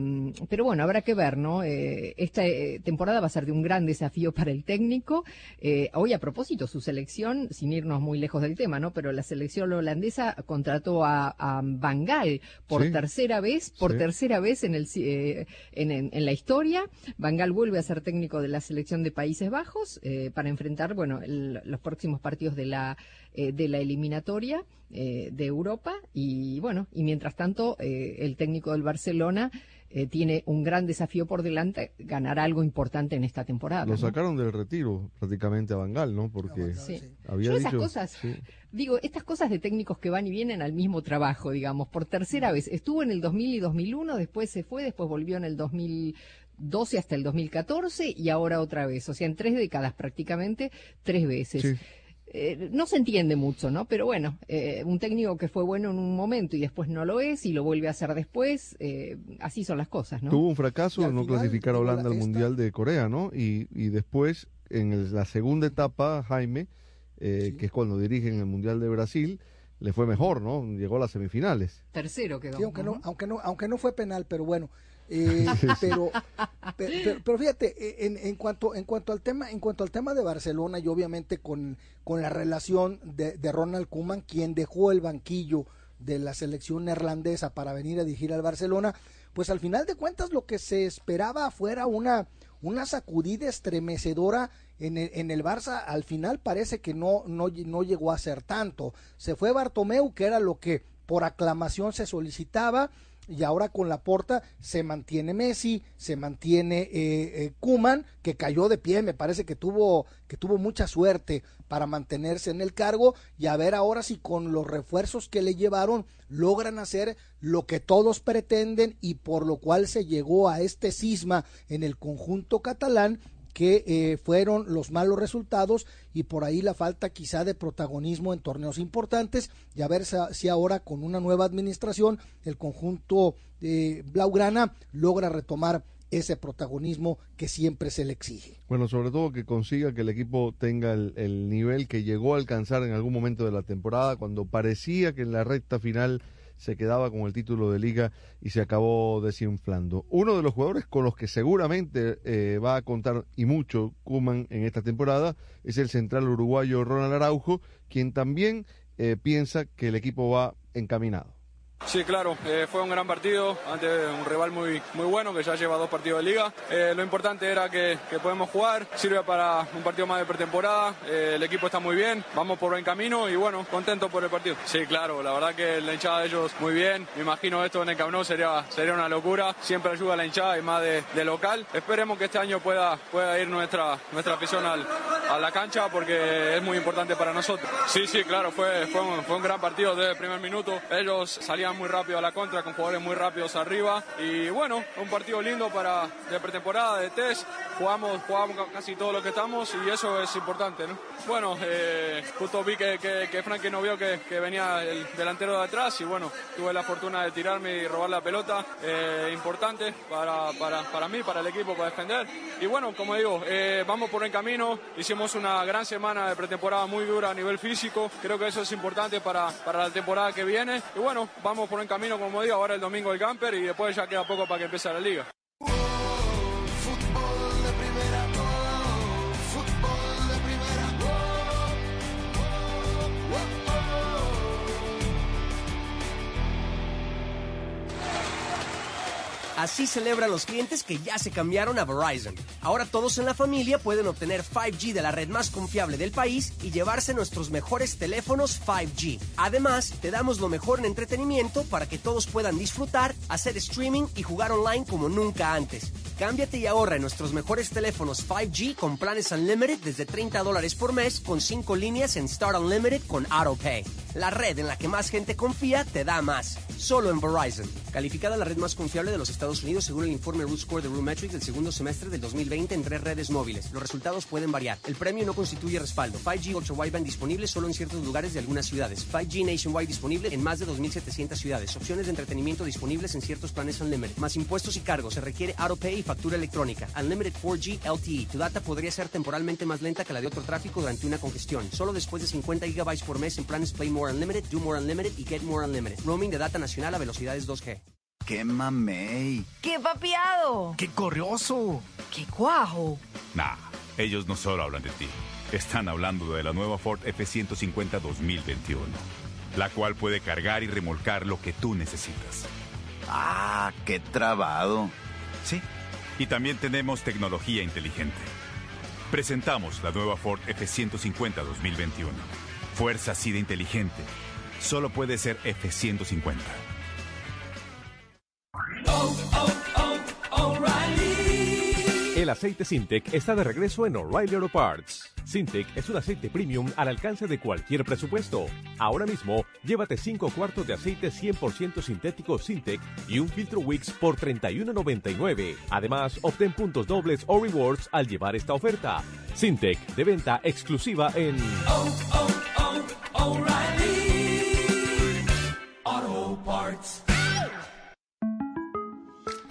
pero bueno, habrá que ver, ¿no? Esta temporada va a ser de un gran desafío para el técnico. Eh, hoy, a propósito, su selección, sin irnos muy lejos del tema, ¿no? Pero la selección holandesa contrató a, a Van Gaal por Sí. tercera vez, por Sí. tercera vez en, el, eh, en, en- en la historia. Van Gaal vuelve a ser técnico de la selección de Países Bajos eh, para enfrentar, bueno, el- los próximos partidos de la, eh, de la eliminatoria de Europa. Y bueno, y mientras tanto, el técnico del Barcelona eh, tiene un gran desafío por delante, ganar algo importante en esta temporada. Lo ¿no? sacaron del retiro prácticamente a Bangal, ¿no? Porque Sí. había Yo esas dicho... cosas, sí. digo, estas cosas de técnicos que van y vienen al mismo trabajo, digamos, por tercera vez. Estuvo en el 2000 y 2001, después se fue, después volvió en el 2012 hasta el 2014 y ahora otra vez. O sea, en tres décadas prácticamente, tres veces. Sí. Eh, no se entiende mucho, ¿no? Pero bueno, eh, un técnico que fue bueno en un momento y después no lo es y lo vuelve a hacer después, eh, así son las cosas, ¿no? Tuvo un fracaso al no final, clasificar a Holanda la- al Mundial de Corea, ¿no? Y, y después, en el- la segunda etapa, Jaime, eh, que es cuando dirigen el Mundial de Brasil, le fue mejor, ¿no? Llegó a las semifinales. Tercero quedó. Sí, aunque, no, aunque, no, aunque no fue penal, pero bueno. Eh, pero, pero, fíjate, eh, en, en cuanto, en cuanto al tema, en cuanto al tema de Barcelona y obviamente con, con la relación de, de Ronald Koeman, quien dejó el banquillo de la selección neerlandesa para venir a dirigir al Barcelona, pues al final de cuentas lo que se esperaba fuera una, una sacudida estremecedora en el, en el Barça, al final parece que no, no, no llegó a ser tanto. Se fue Bartomeu, que era lo que por aclamación se solicitaba, y ahora con la porta se mantiene Messi, se mantiene eh, eh, Kuman, que cayó de pie, me parece que tuvo, que tuvo mucha suerte para mantenerse en el cargo, y a ver ahora si con los refuerzos que le llevaron logran hacer lo que todos pretenden y por lo cual se llegó a este cisma en el conjunto catalán que eh, fueron los malos resultados y por ahí la falta quizá de protagonismo en torneos importantes y a ver si ahora con una nueva administración el conjunto eh, blaugrana logra retomar ese protagonismo que siempre se le exige. Bueno, sobre todo que consiga que el equipo tenga el nivel que llegó a alcanzar en algún momento de la temporada, cuando parecía que en la recta final se quedaba con el título de liga y se acabó desinflando. Uno de los jugadores con los que seguramente eh, va a contar y mucho Kuman en esta temporada es el central uruguayo Ronald Araujo, quien también eh, piensa que el equipo va encaminado. Sí, claro, eh, fue un gran partido ante un rival muy, muy bueno que ya lleva dos partidos de liga. Eh, lo importante era que, que, podemos jugar, sirve para un partido más de pretemporada, eh, el equipo está muy bien, vamos por buen camino y bueno, contento por el partido. Sí, claro, la verdad que la hinchada de ellos muy bien, me imagino esto en el Camp Nou sería, sería una locura, siempre ayuda a la hinchada y más de, de, local. Esperemos que este año pueda, pueda ir nuestra, nuestra afición al, a la cancha porque es muy importante para nosotros. Sí, sí, claro, fue, fue, un, fue un gran partido desde el primer minuto, ellos salían muy rápido a la contra, con jugadores muy rápidos arriba. Y bueno, un partido lindo para de pretemporada, de test. Jugamos, jugamos casi todo lo que estamos y eso es importante, ¿no? Bueno, eh, justo vi que, que, que Frankie no vio que, que, venía el delantero de atrás y bueno, tuve la fortuna de tirarme y robar la pelota. Eh, importante para, para, para, mí, para el equipo, para defender. Y bueno, como digo, eh, vamos por el camino. Hicimos una gran semana de pretemporada muy dura a nivel físico. Creo que eso es importante para, para la temporada que viene. Y bueno, vamos por el camino, como digo, ahora el domingo el camper y después ya queda poco para que empiece la liga. Así celebran los clientes que ya se cambiaron a Verizon. Ahora todos en la familia pueden obtener 5G de la red más confiable del país y llevarse nuestros mejores teléfonos 5G. Además, te damos lo mejor en entretenimiento para que todos puedan disfrutar, hacer streaming y jugar online como nunca antes. Cámbiate y ahorra en nuestros mejores teléfonos 5G con planes Unlimited desde 30 dólares por mes con 5 líneas en Start Unlimited con AutoPay. La red en la que más gente confía te da más. Solo en Verizon. Calificada la red más confiable de los Estados Según el informe Root Score de Metrics del segundo semestre del 2020 en tres redes móviles. Los resultados pueden variar. El premio no constituye respaldo. 5G Ultra Wideband disponible solo en ciertos lugares de algunas ciudades. 5G Nationwide disponible en más de 2.700 ciudades. Opciones de entretenimiento disponibles en ciertos planes Unlimited. Más impuestos y cargos. Se requiere AutoPay y factura electrónica. Unlimited 4G LTE. Tu data podría ser temporalmente más lenta que la de otro tráfico durante una congestión. Solo después de 50 GB por mes en planes Play More Unlimited, Do More Unlimited y Get More Unlimited. Roaming de data nacional a velocidades 2G. ¡Qué mamey! ¡Qué papiado! ¡Qué corrioso! ¡Qué cuajo! Nah, ellos no solo hablan de ti. Están hablando de la nueva Ford F-150 2021, la cual puede cargar y remolcar lo que tú necesitas. ¡Ah, qué trabado! Sí, y también tenemos tecnología inteligente. Presentamos la nueva Ford F-150 2021. Fuerza así de inteligente. Solo puede ser F-150. El aceite Sintec está de regreso en O'Reilly Auto Parts. Sintec es un aceite premium al alcance de cualquier presupuesto. Ahora mismo, llévate 5 cuartos de aceite 100% sintético Sintec y un filtro Wix por $31.99. Además, obtén puntos dobles o rewards al llevar esta oferta. Sintec, de venta exclusiva en... Oh, oh, oh, O'Reilly Auto Parts.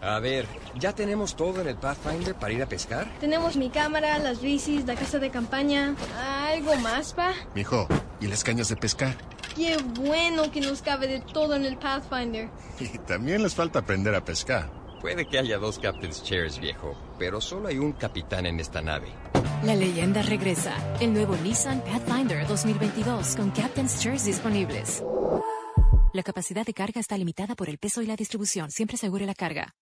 A ver, ¿ya tenemos todo en el Pathfinder para ir a pescar? Tenemos mi cámara, las bicis, la casa de campaña. ¿Algo más, pa? Mijo, ¿y las cañas de pescar? Qué bueno que nos cabe de todo en el Pathfinder. Y también les falta aprender a pescar. Puede que haya dos Captain's Chairs, viejo, pero solo hay un capitán en esta nave. La leyenda regresa. El nuevo Nissan Pathfinder 2022 con Captain's Chairs disponibles. La capacidad de carga está limitada por el peso y la distribución. Siempre asegure la carga.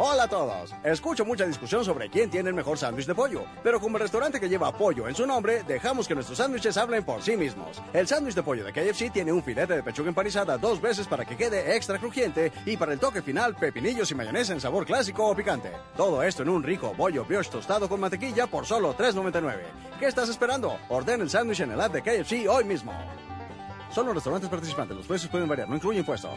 Hola a todos. Escucho mucha discusión sobre quién tiene el mejor sándwich de pollo, pero como el restaurante que lleva pollo en su nombre, dejamos que nuestros sándwiches hablen por sí mismos. El sándwich de pollo de KFC tiene un filete de pechuga empanizada dos veces para que quede extra crujiente y para el toque final pepinillos y mayonesa en sabor clásico o picante. Todo esto en un rico bollo brioche tostado con mantequilla por solo $3.99. ¿Qué estás esperando? Orden el sándwich en el app de KFC hoy mismo. Solo restaurantes participantes. Los precios pueden variar. No incluye impuesto.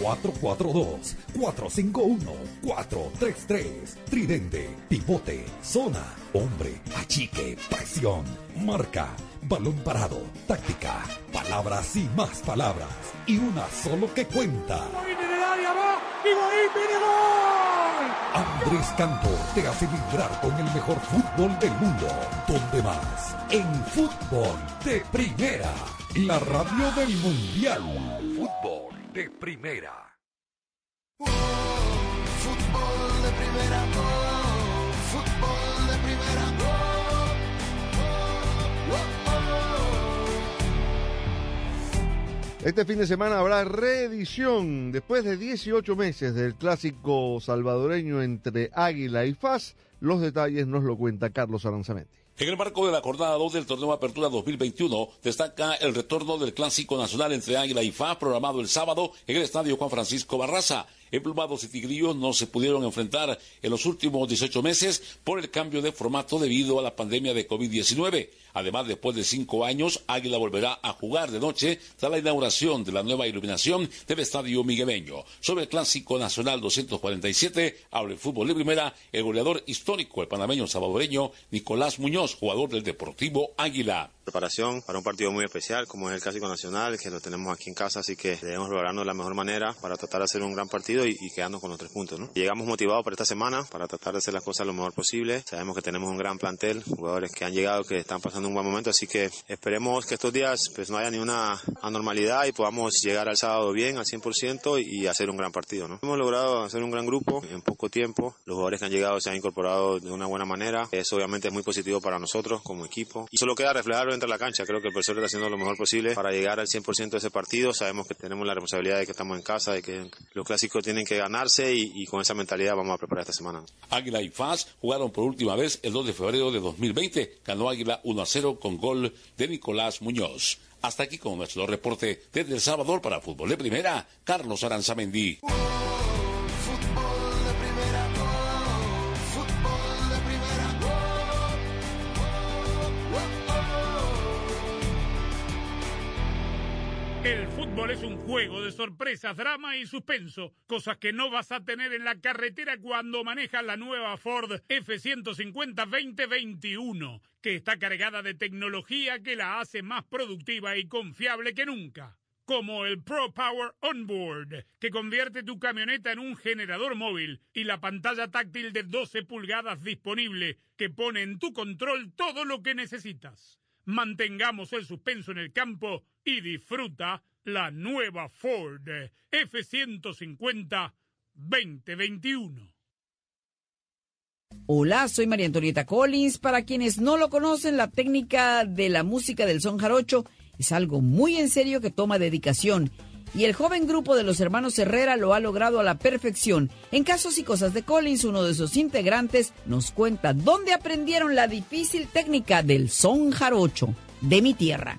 442-451-433. Tridente, pivote, zona, hombre, achique, presión, marca, balón parado, táctica, palabras y más palabras. Y una solo que cuenta. Andrés Cantor te hace vibrar con el mejor fútbol del mundo. ¿Dónde más? En fútbol de primera. La radio del mundial. Fútbol de primera. Fútbol de primera, Este fin de semana habrá reedición después de 18 meses del clásico salvadoreño entre Águila y FAS. Los detalles nos lo cuenta Carlos Aranzamendi. En el marco de la jornada 2 del torneo Apertura 2021, destaca el retorno del Clásico Nacional entre Águila y FAS programado el sábado en el Estadio Juan Francisco Barraza. Emplumados y Tigrillos no se pudieron enfrentar en los últimos 18 meses por el cambio de formato debido a la pandemia de COVID-19. Además, después de cinco años, Águila volverá a jugar de noche tras la inauguración de la nueva iluminación del Estadio Migueleño. Sobre el Clásico Nacional 247, habla el fútbol de primera el goleador histórico, el panameño salvadoreño Nicolás Muñoz, jugador del Deportivo Águila preparación para un partido muy especial como es el Clásico Nacional, que lo tenemos aquí en casa, así que debemos lograrnos de la mejor manera para tratar de hacer un gran partido y, quedarnos con los tres puntos. ¿no? Llegamos motivados para esta semana, para tratar de hacer las cosas lo mejor posible. Sabemos que tenemos un gran plantel, jugadores que han llegado, que están pasando un buen momento, así que esperemos que estos días pues no haya ni una anormalidad y podamos llegar al sábado bien, al 100% y hacer un gran partido. ¿no? Hemos logrado hacer un gran grupo en poco tiempo, los jugadores que han llegado se han incorporado de una buena manera, eso obviamente es muy positivo para nosotros como equipo y solo queda reflejarlo de la cancha. Creo que el profesor está haciendo lo mejor posible para llegar al 100% de ese partido. Sabemos que tenemos la responsabilidad de que estamos en casa, de que los clásicos tienen que ganarse y, con esa mentalidad vamos a preparar esta semana. Águila y FAS jugaron por última vez el 2 de febrero de 2020. Ganó Águila 1 a 0 con gol de Nicolás Muñoz. Hasta aquí con nuestro reporte desde El Salvador para Fútbol de Primera, Carlos Aranzamendi. Es un juego de sorpresas, drama y suspenso, cosas que no vas a tener en la carretera cuando manejas la nueva Ford F150 2021, que está cargada de tecnología que la hace más productiva y confiable que nunca. Como el Pro Power Onboard, que convierte tu camioneta en un generador móvil, y la pantalla táctil de 12 pulgadas disponible, que pone en tu control todo lo que necesitas. Mantengamos el suspenso en el campo y disfruta la nueva Ford F-150 2021. Hola, soy María Antonieta Collins. Para quienes no lo conocen, la técnica de la música del son jarocho es algo muy en serio que toma dedicación y el joven grupo de los hermanos Herrera lo ha logrado a la perfección. En Casos y Cosas de Collins, uno de sus integrantes nos cuenta dónde aprendieron la difícil técnica del son jarocho de mi tierra.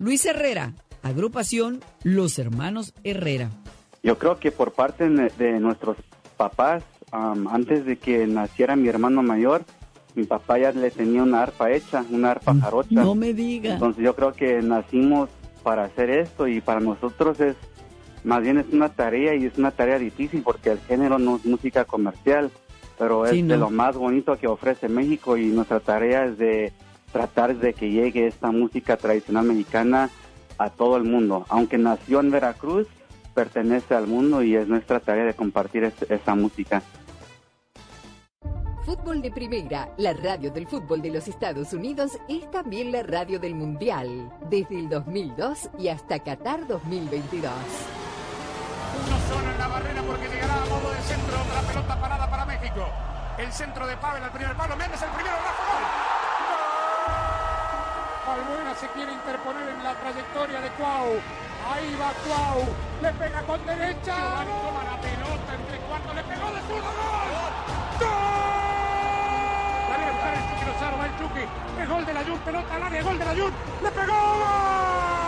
Luis Herrera, agrupación Los Hermanos Herrera. Yo creo que por parte de nuestros papás, antes de que naciera mi hermano mayor, mi papá ya le tenía una arpa hecha, una arpa mm, jarocha. No me diga. Entonces yo creo que nacimos para hacer esto y para nosotros es, más bien es una tarea y es una tarea difícil porque el género no es música comercial, pero es de lo más bonito que ofrece México y nuestra tarea es de tratar de que llegue esta música tradicional mexicana a todo el mundo. Aunque nació en Veracruz, pertenece al mundo y es nuestra tarea de compartir es- esa música. Fútbol de Primera, la radio del fútbol de los Estados Unidos, es también la radio del Mundial, desde el 2002 y hasta Qatar 2022. Uno solo en la barrera porque llegará a modo de centro. La pelota parada para México. El centro de Pavel al primer palo. Méndez el primero. Rafa gol. ¡Gol! Albuena se quiere interponer en la trayectoria de Cuau. Ahí va Cuau. Le pega con derecha. Giovanni toma la pelota entre cuartos. Le pegó de zurdo. ¡Gol! La viene a buscar el Chucky Lozano. Va el Chucky. Es gol de la Jun. Pelota al área. Gol de la Jun. Le pegó. ¡Gol!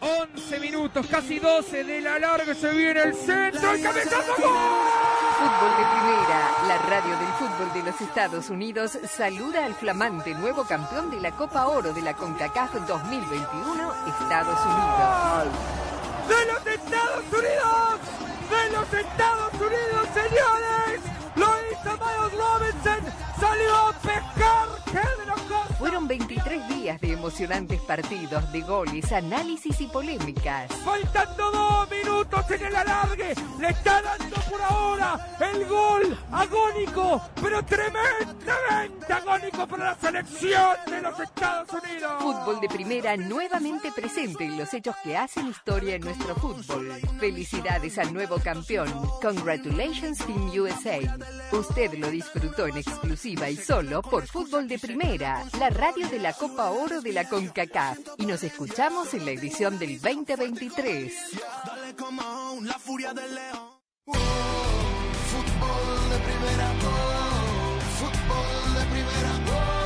11 minutos, casi 12 de la larga, se viene el centro, el cabezazo, ¡gol! Fútbol de Primera, la radio del fútbol de los Estados Unidos, saluda al flamante nuevo campeón de la Copa Oro de la CONCACAF 2021, Estados Unidos. ¡De los Estados Unidos! ¡De los Estados Unidos, señores! ¡Lo hizo Miles Robinson! ¡Salió a pescar! ¡Qué de locos! Fueron 23 días de emocionantes partidos, de goles, análisis y polémicas. Faltando dos minutos en el alargue, le está dando por ahora el gol agónico, pero tremendamente agónico para la selección de los Estados Unidos. Fútbol de primera nuevamente presente en los hechos que hacen historia en nuestro fútbol. Felicidades al nuevo campeón. Congratulations Team USA. Usted lo disfrutó en exclusiva y solo por Fútbol de Primera, la radio de la Copa Oro de la CONCACAF. Y nos escuchamos en la edición del 2023. Dale como la furia del león. Oh, fútbol de primera, oh, fútbol de primera, oh,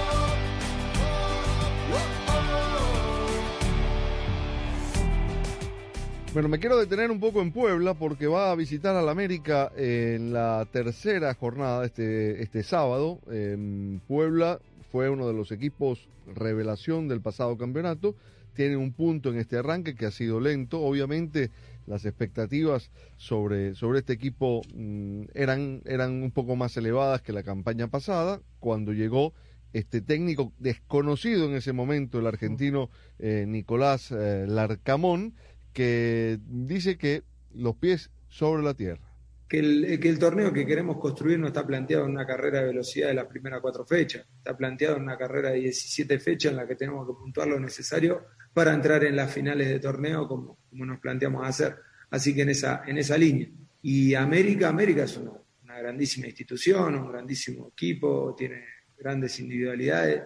Bueno, me quiero detener un poco en Puebla porque va a visitar al América en la tercera jornada este, este sábado. En Puebla fue uno de los equipos revelación del pasado campeonato. Tiene un punto en este arranque que ha sido lento. Obviamente las expectativas sobre, sobre este equipo mm, eran, eran un poco más elevadas que la campaña pasada. Cuando llegó este técnico desconocido en ese momento, el argentino eh, Nicolás eh, Larcamón, que dice que los pies sobre la tierra. Que el, que el torneo que queremos construir no está planteado en una carrera de velocidad de las primeras cuatro fechas, está planteado en una carrera de 17 fechas en la que tenemos que puntuar lo necesario para entrar en las finales de torneo como, como nos planteamos hacer. Así que en esa, en esa línea. Y América, América es una, una grandísima institución, un grandísimo equipo, tiene grandes individualidades,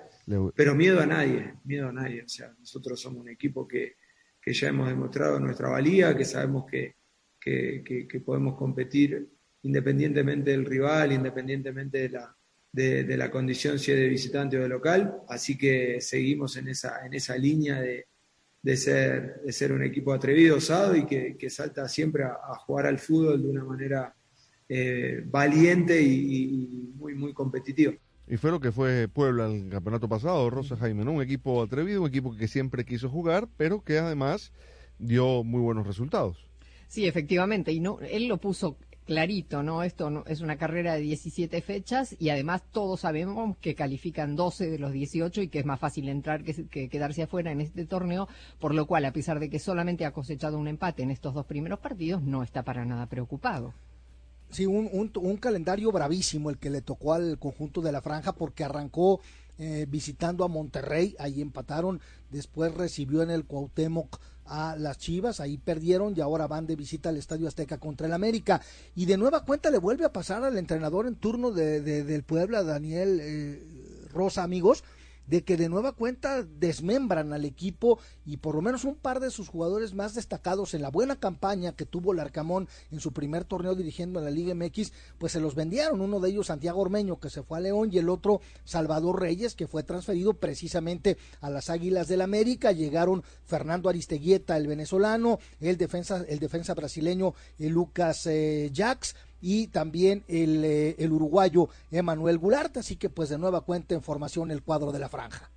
pero miedo a nadie, miedo a nadie. O sea, nosotros somos un equipo que, que ya hemos demostrado nuestra valía, que sabemos que, que, podemos competir independientemente del rival, independientemente de la, de, la condición si es de visitante o de local. Así que seguimos en esa, en esa línea de, de ser, de ser un equipo atrevido, osado y que, que salta siempre a, jugar al fútbol de una manera eh, valiente y, muy, muy competitiva. Y fue lo que fue Puebla el campeonato pasado, Rosa Jaime, ¿no? Un equipo atrevido, un equipo que siempre quiso jugar, pero que además dio muy buenos resultados. Sí, efectivamente, y no, él lo puso clarito, ¿no? Esto no, es una carrera de 17 fechas y además todos sabemos que califican 12 de los 18 y que es más fácil entrar que, que quedarse afuera en este torneo, por lo cual, a pesar de que solamente ha cosechado un empate en estos dos primeros partidos, no está para nada preocupado. Sí, un, un, un calendario bravísimo el que le tocó al conjunto de la franja porque arrancó eh, visitando a Monterrey, ahí empataron, después recibió en el Cuauhtémoc a las Chivas, ahí perdieron y ahora van de visita al Estadio Azteca contra el América. Y de nueva cuenta le vuelve a pasar al entrenador en turno de, de- del Puebla, Daniel eh, Rosa, amigos, de que de nueva cuenta desmembran al equipo y por lo menos un par de sus jugadores más destacados en la buena campaña que tuvo el en su primer torneo dirigiendo en la Liga MX, pues se los vendieron. Uno de ellos Santiago Ormeño que se fue a León y el otro Salvador Reyes que fue transferido precisamente a las Águilas del América. Llegaron Fernando Aristeguieta, el venezolano, el defensa, el defensa brasileño eh, Lucas eh, Jax y también el, eh, el uruguayo Emanuel Goulart, así que pues de nueva cuenta en formación el cuadro de la franja.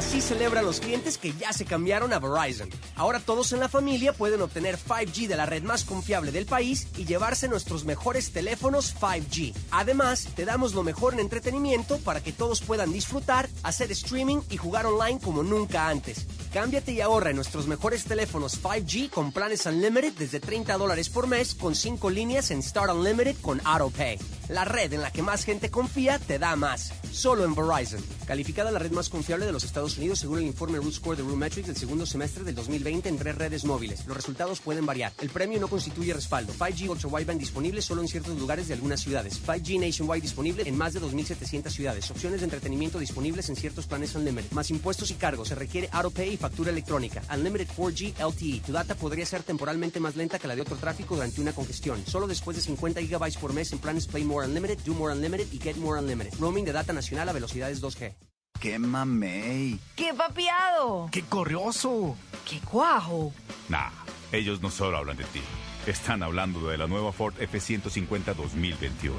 Así celebran los clientes que ya se cambiaron a Verizon. Ahora todos en la familia pueden obtener 5G de la red más confiable del país y llevarse nuestros mejores teléfonos 5G. Además, te damos lo mejor en entretenimiento para que todos puedan disfrutar, hacer streaming y jugar online como nunca antes. Cámbiate y ahorra en nuestros mejores teléfonos 5G con planes Unlimited desde 30 dólares por mes con 5 líneas en Start Unlimited con AutoPay. La red en la que más gente confía te da más. Solo en Verizon. Calificada la red más confiable de los Estados Unidos según el informe Root Score de Metrics del segundo semestre del 2020 en tres redes móviles. Los resultados pueden variar. El premio no constituye respaldo. 5G Ultra Wideband disponible solo en ciertos lugares de algunas ciudades. 5G Nationwide disponible en más de 2.700 ciudades. Opciones de entretenimiento disponibles en ciertos planes Unlimited. Más impuestos y cargos. Se requiere AutoPay y factura electrónica. Unlimited 4G LTE. Tu data podría ser temporalmente más lenta que la de otro tráfico durante una congestión. Solo después de 50 GB por mes en planes Play More Unlimited, Do More Unlimited y Get More Unlimited. Roaming de data nacional a velocidades 2G. ¡Qué mamey! ¡Qué papiado! ¡Qué corrioso! ¡Qué cuajo! Nah, ellos no solo hablan de ti. Están hablando de la nueva Ford F-150 2021,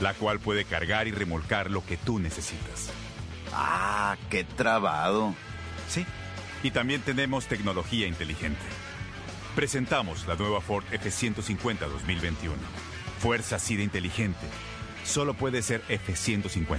la cual puede cargar y remolcar lo que tú necesitas. ¡Ah, qué trabado! Sí, y también tenemos tecnología inteligente. Presentamos la nueva Ford F-150 2021. Fuerza así de inteligente. Solo puede ser F-150.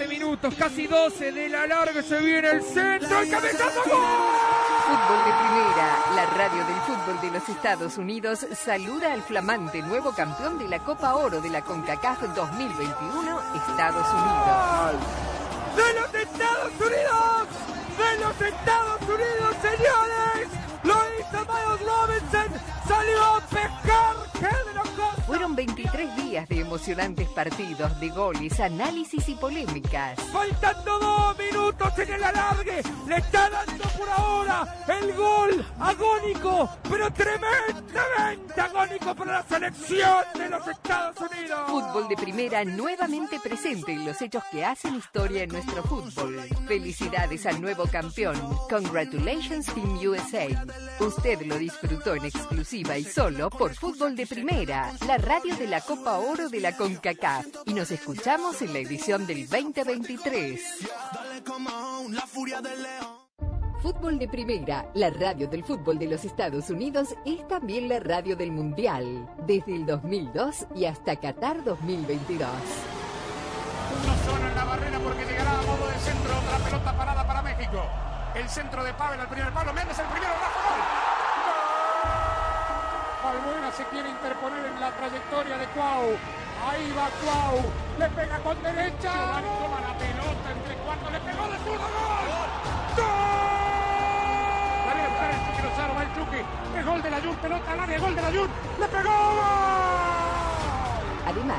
11 minutos, casi 12 de la larga, se viene el centro, el cabezazo, ¡gol! Fútbol de Primera, la radio del fútbol de los Estados Unidos, saluda al flamante nuevo campeón de la Copa Oro de la CONCACAF 2021, Estados Unidos. ¡De los Estados Unidos! ¡De los Estados Unidos, señores! ¡Lo hizo Miles Robinson! ¡Salió a pescar! ¡Qué de los cosas! Fueron 23 días de emocionantes partidos, de goles, análisis y polémicas. Faltando dos minutos en el alargue, le está dando por ahora el gol agónico, pero tremendamente agónico para la selección de los Estados Unidos. Fútbol de primera nuevamente presente en los hechos que hacen historia en nuestro fútbol. Felicidades al nuevo campeón. Congratulations Team USA. Usted lo disfrutó en exclusiva y solo por Fútbol de Primera, la radio de la Copa Oro de la CONCACAF. Y nos escuchamos en la edición del 2023. Fútbol de Primera, la radio del fútbol de los Estados Unidos, es también la radio del Mundial, desde el 2002 y hasta Qatar 2022. Uno solo en la barrera porque llegará a modo de centro otra pelota parada para México. El centro de Pavel al primer palo, Méndez el primero, Rafa gol. Balbuena se quiere interponer en la trayectoria de Cuau. Ahí va Cuau. Le pega con derecha. Giovanni toma la pelota entre cuartos. Le pegó de zurdo. ¡Gol! ¡Gol! Sale a buscar el Chucky Lozano. Va el Chucky. Es gol de la Jun. Pelota al área. Gol de la Jun. ¡Le pegó! ¡Gol!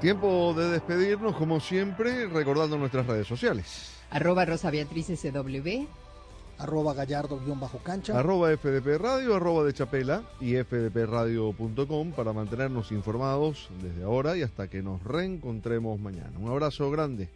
Tiempo de despedirnos, como siempre, recordando nuestras redes sociales. Arroba Rosa Beatriz SW. Arroba Gallardo-cancha. Arroba FDP Radio, arroba de Chapela y fdpradio.com para mantenernos informados desde ahora y hasta que nos reencontremos mañana. Un abrazo grande.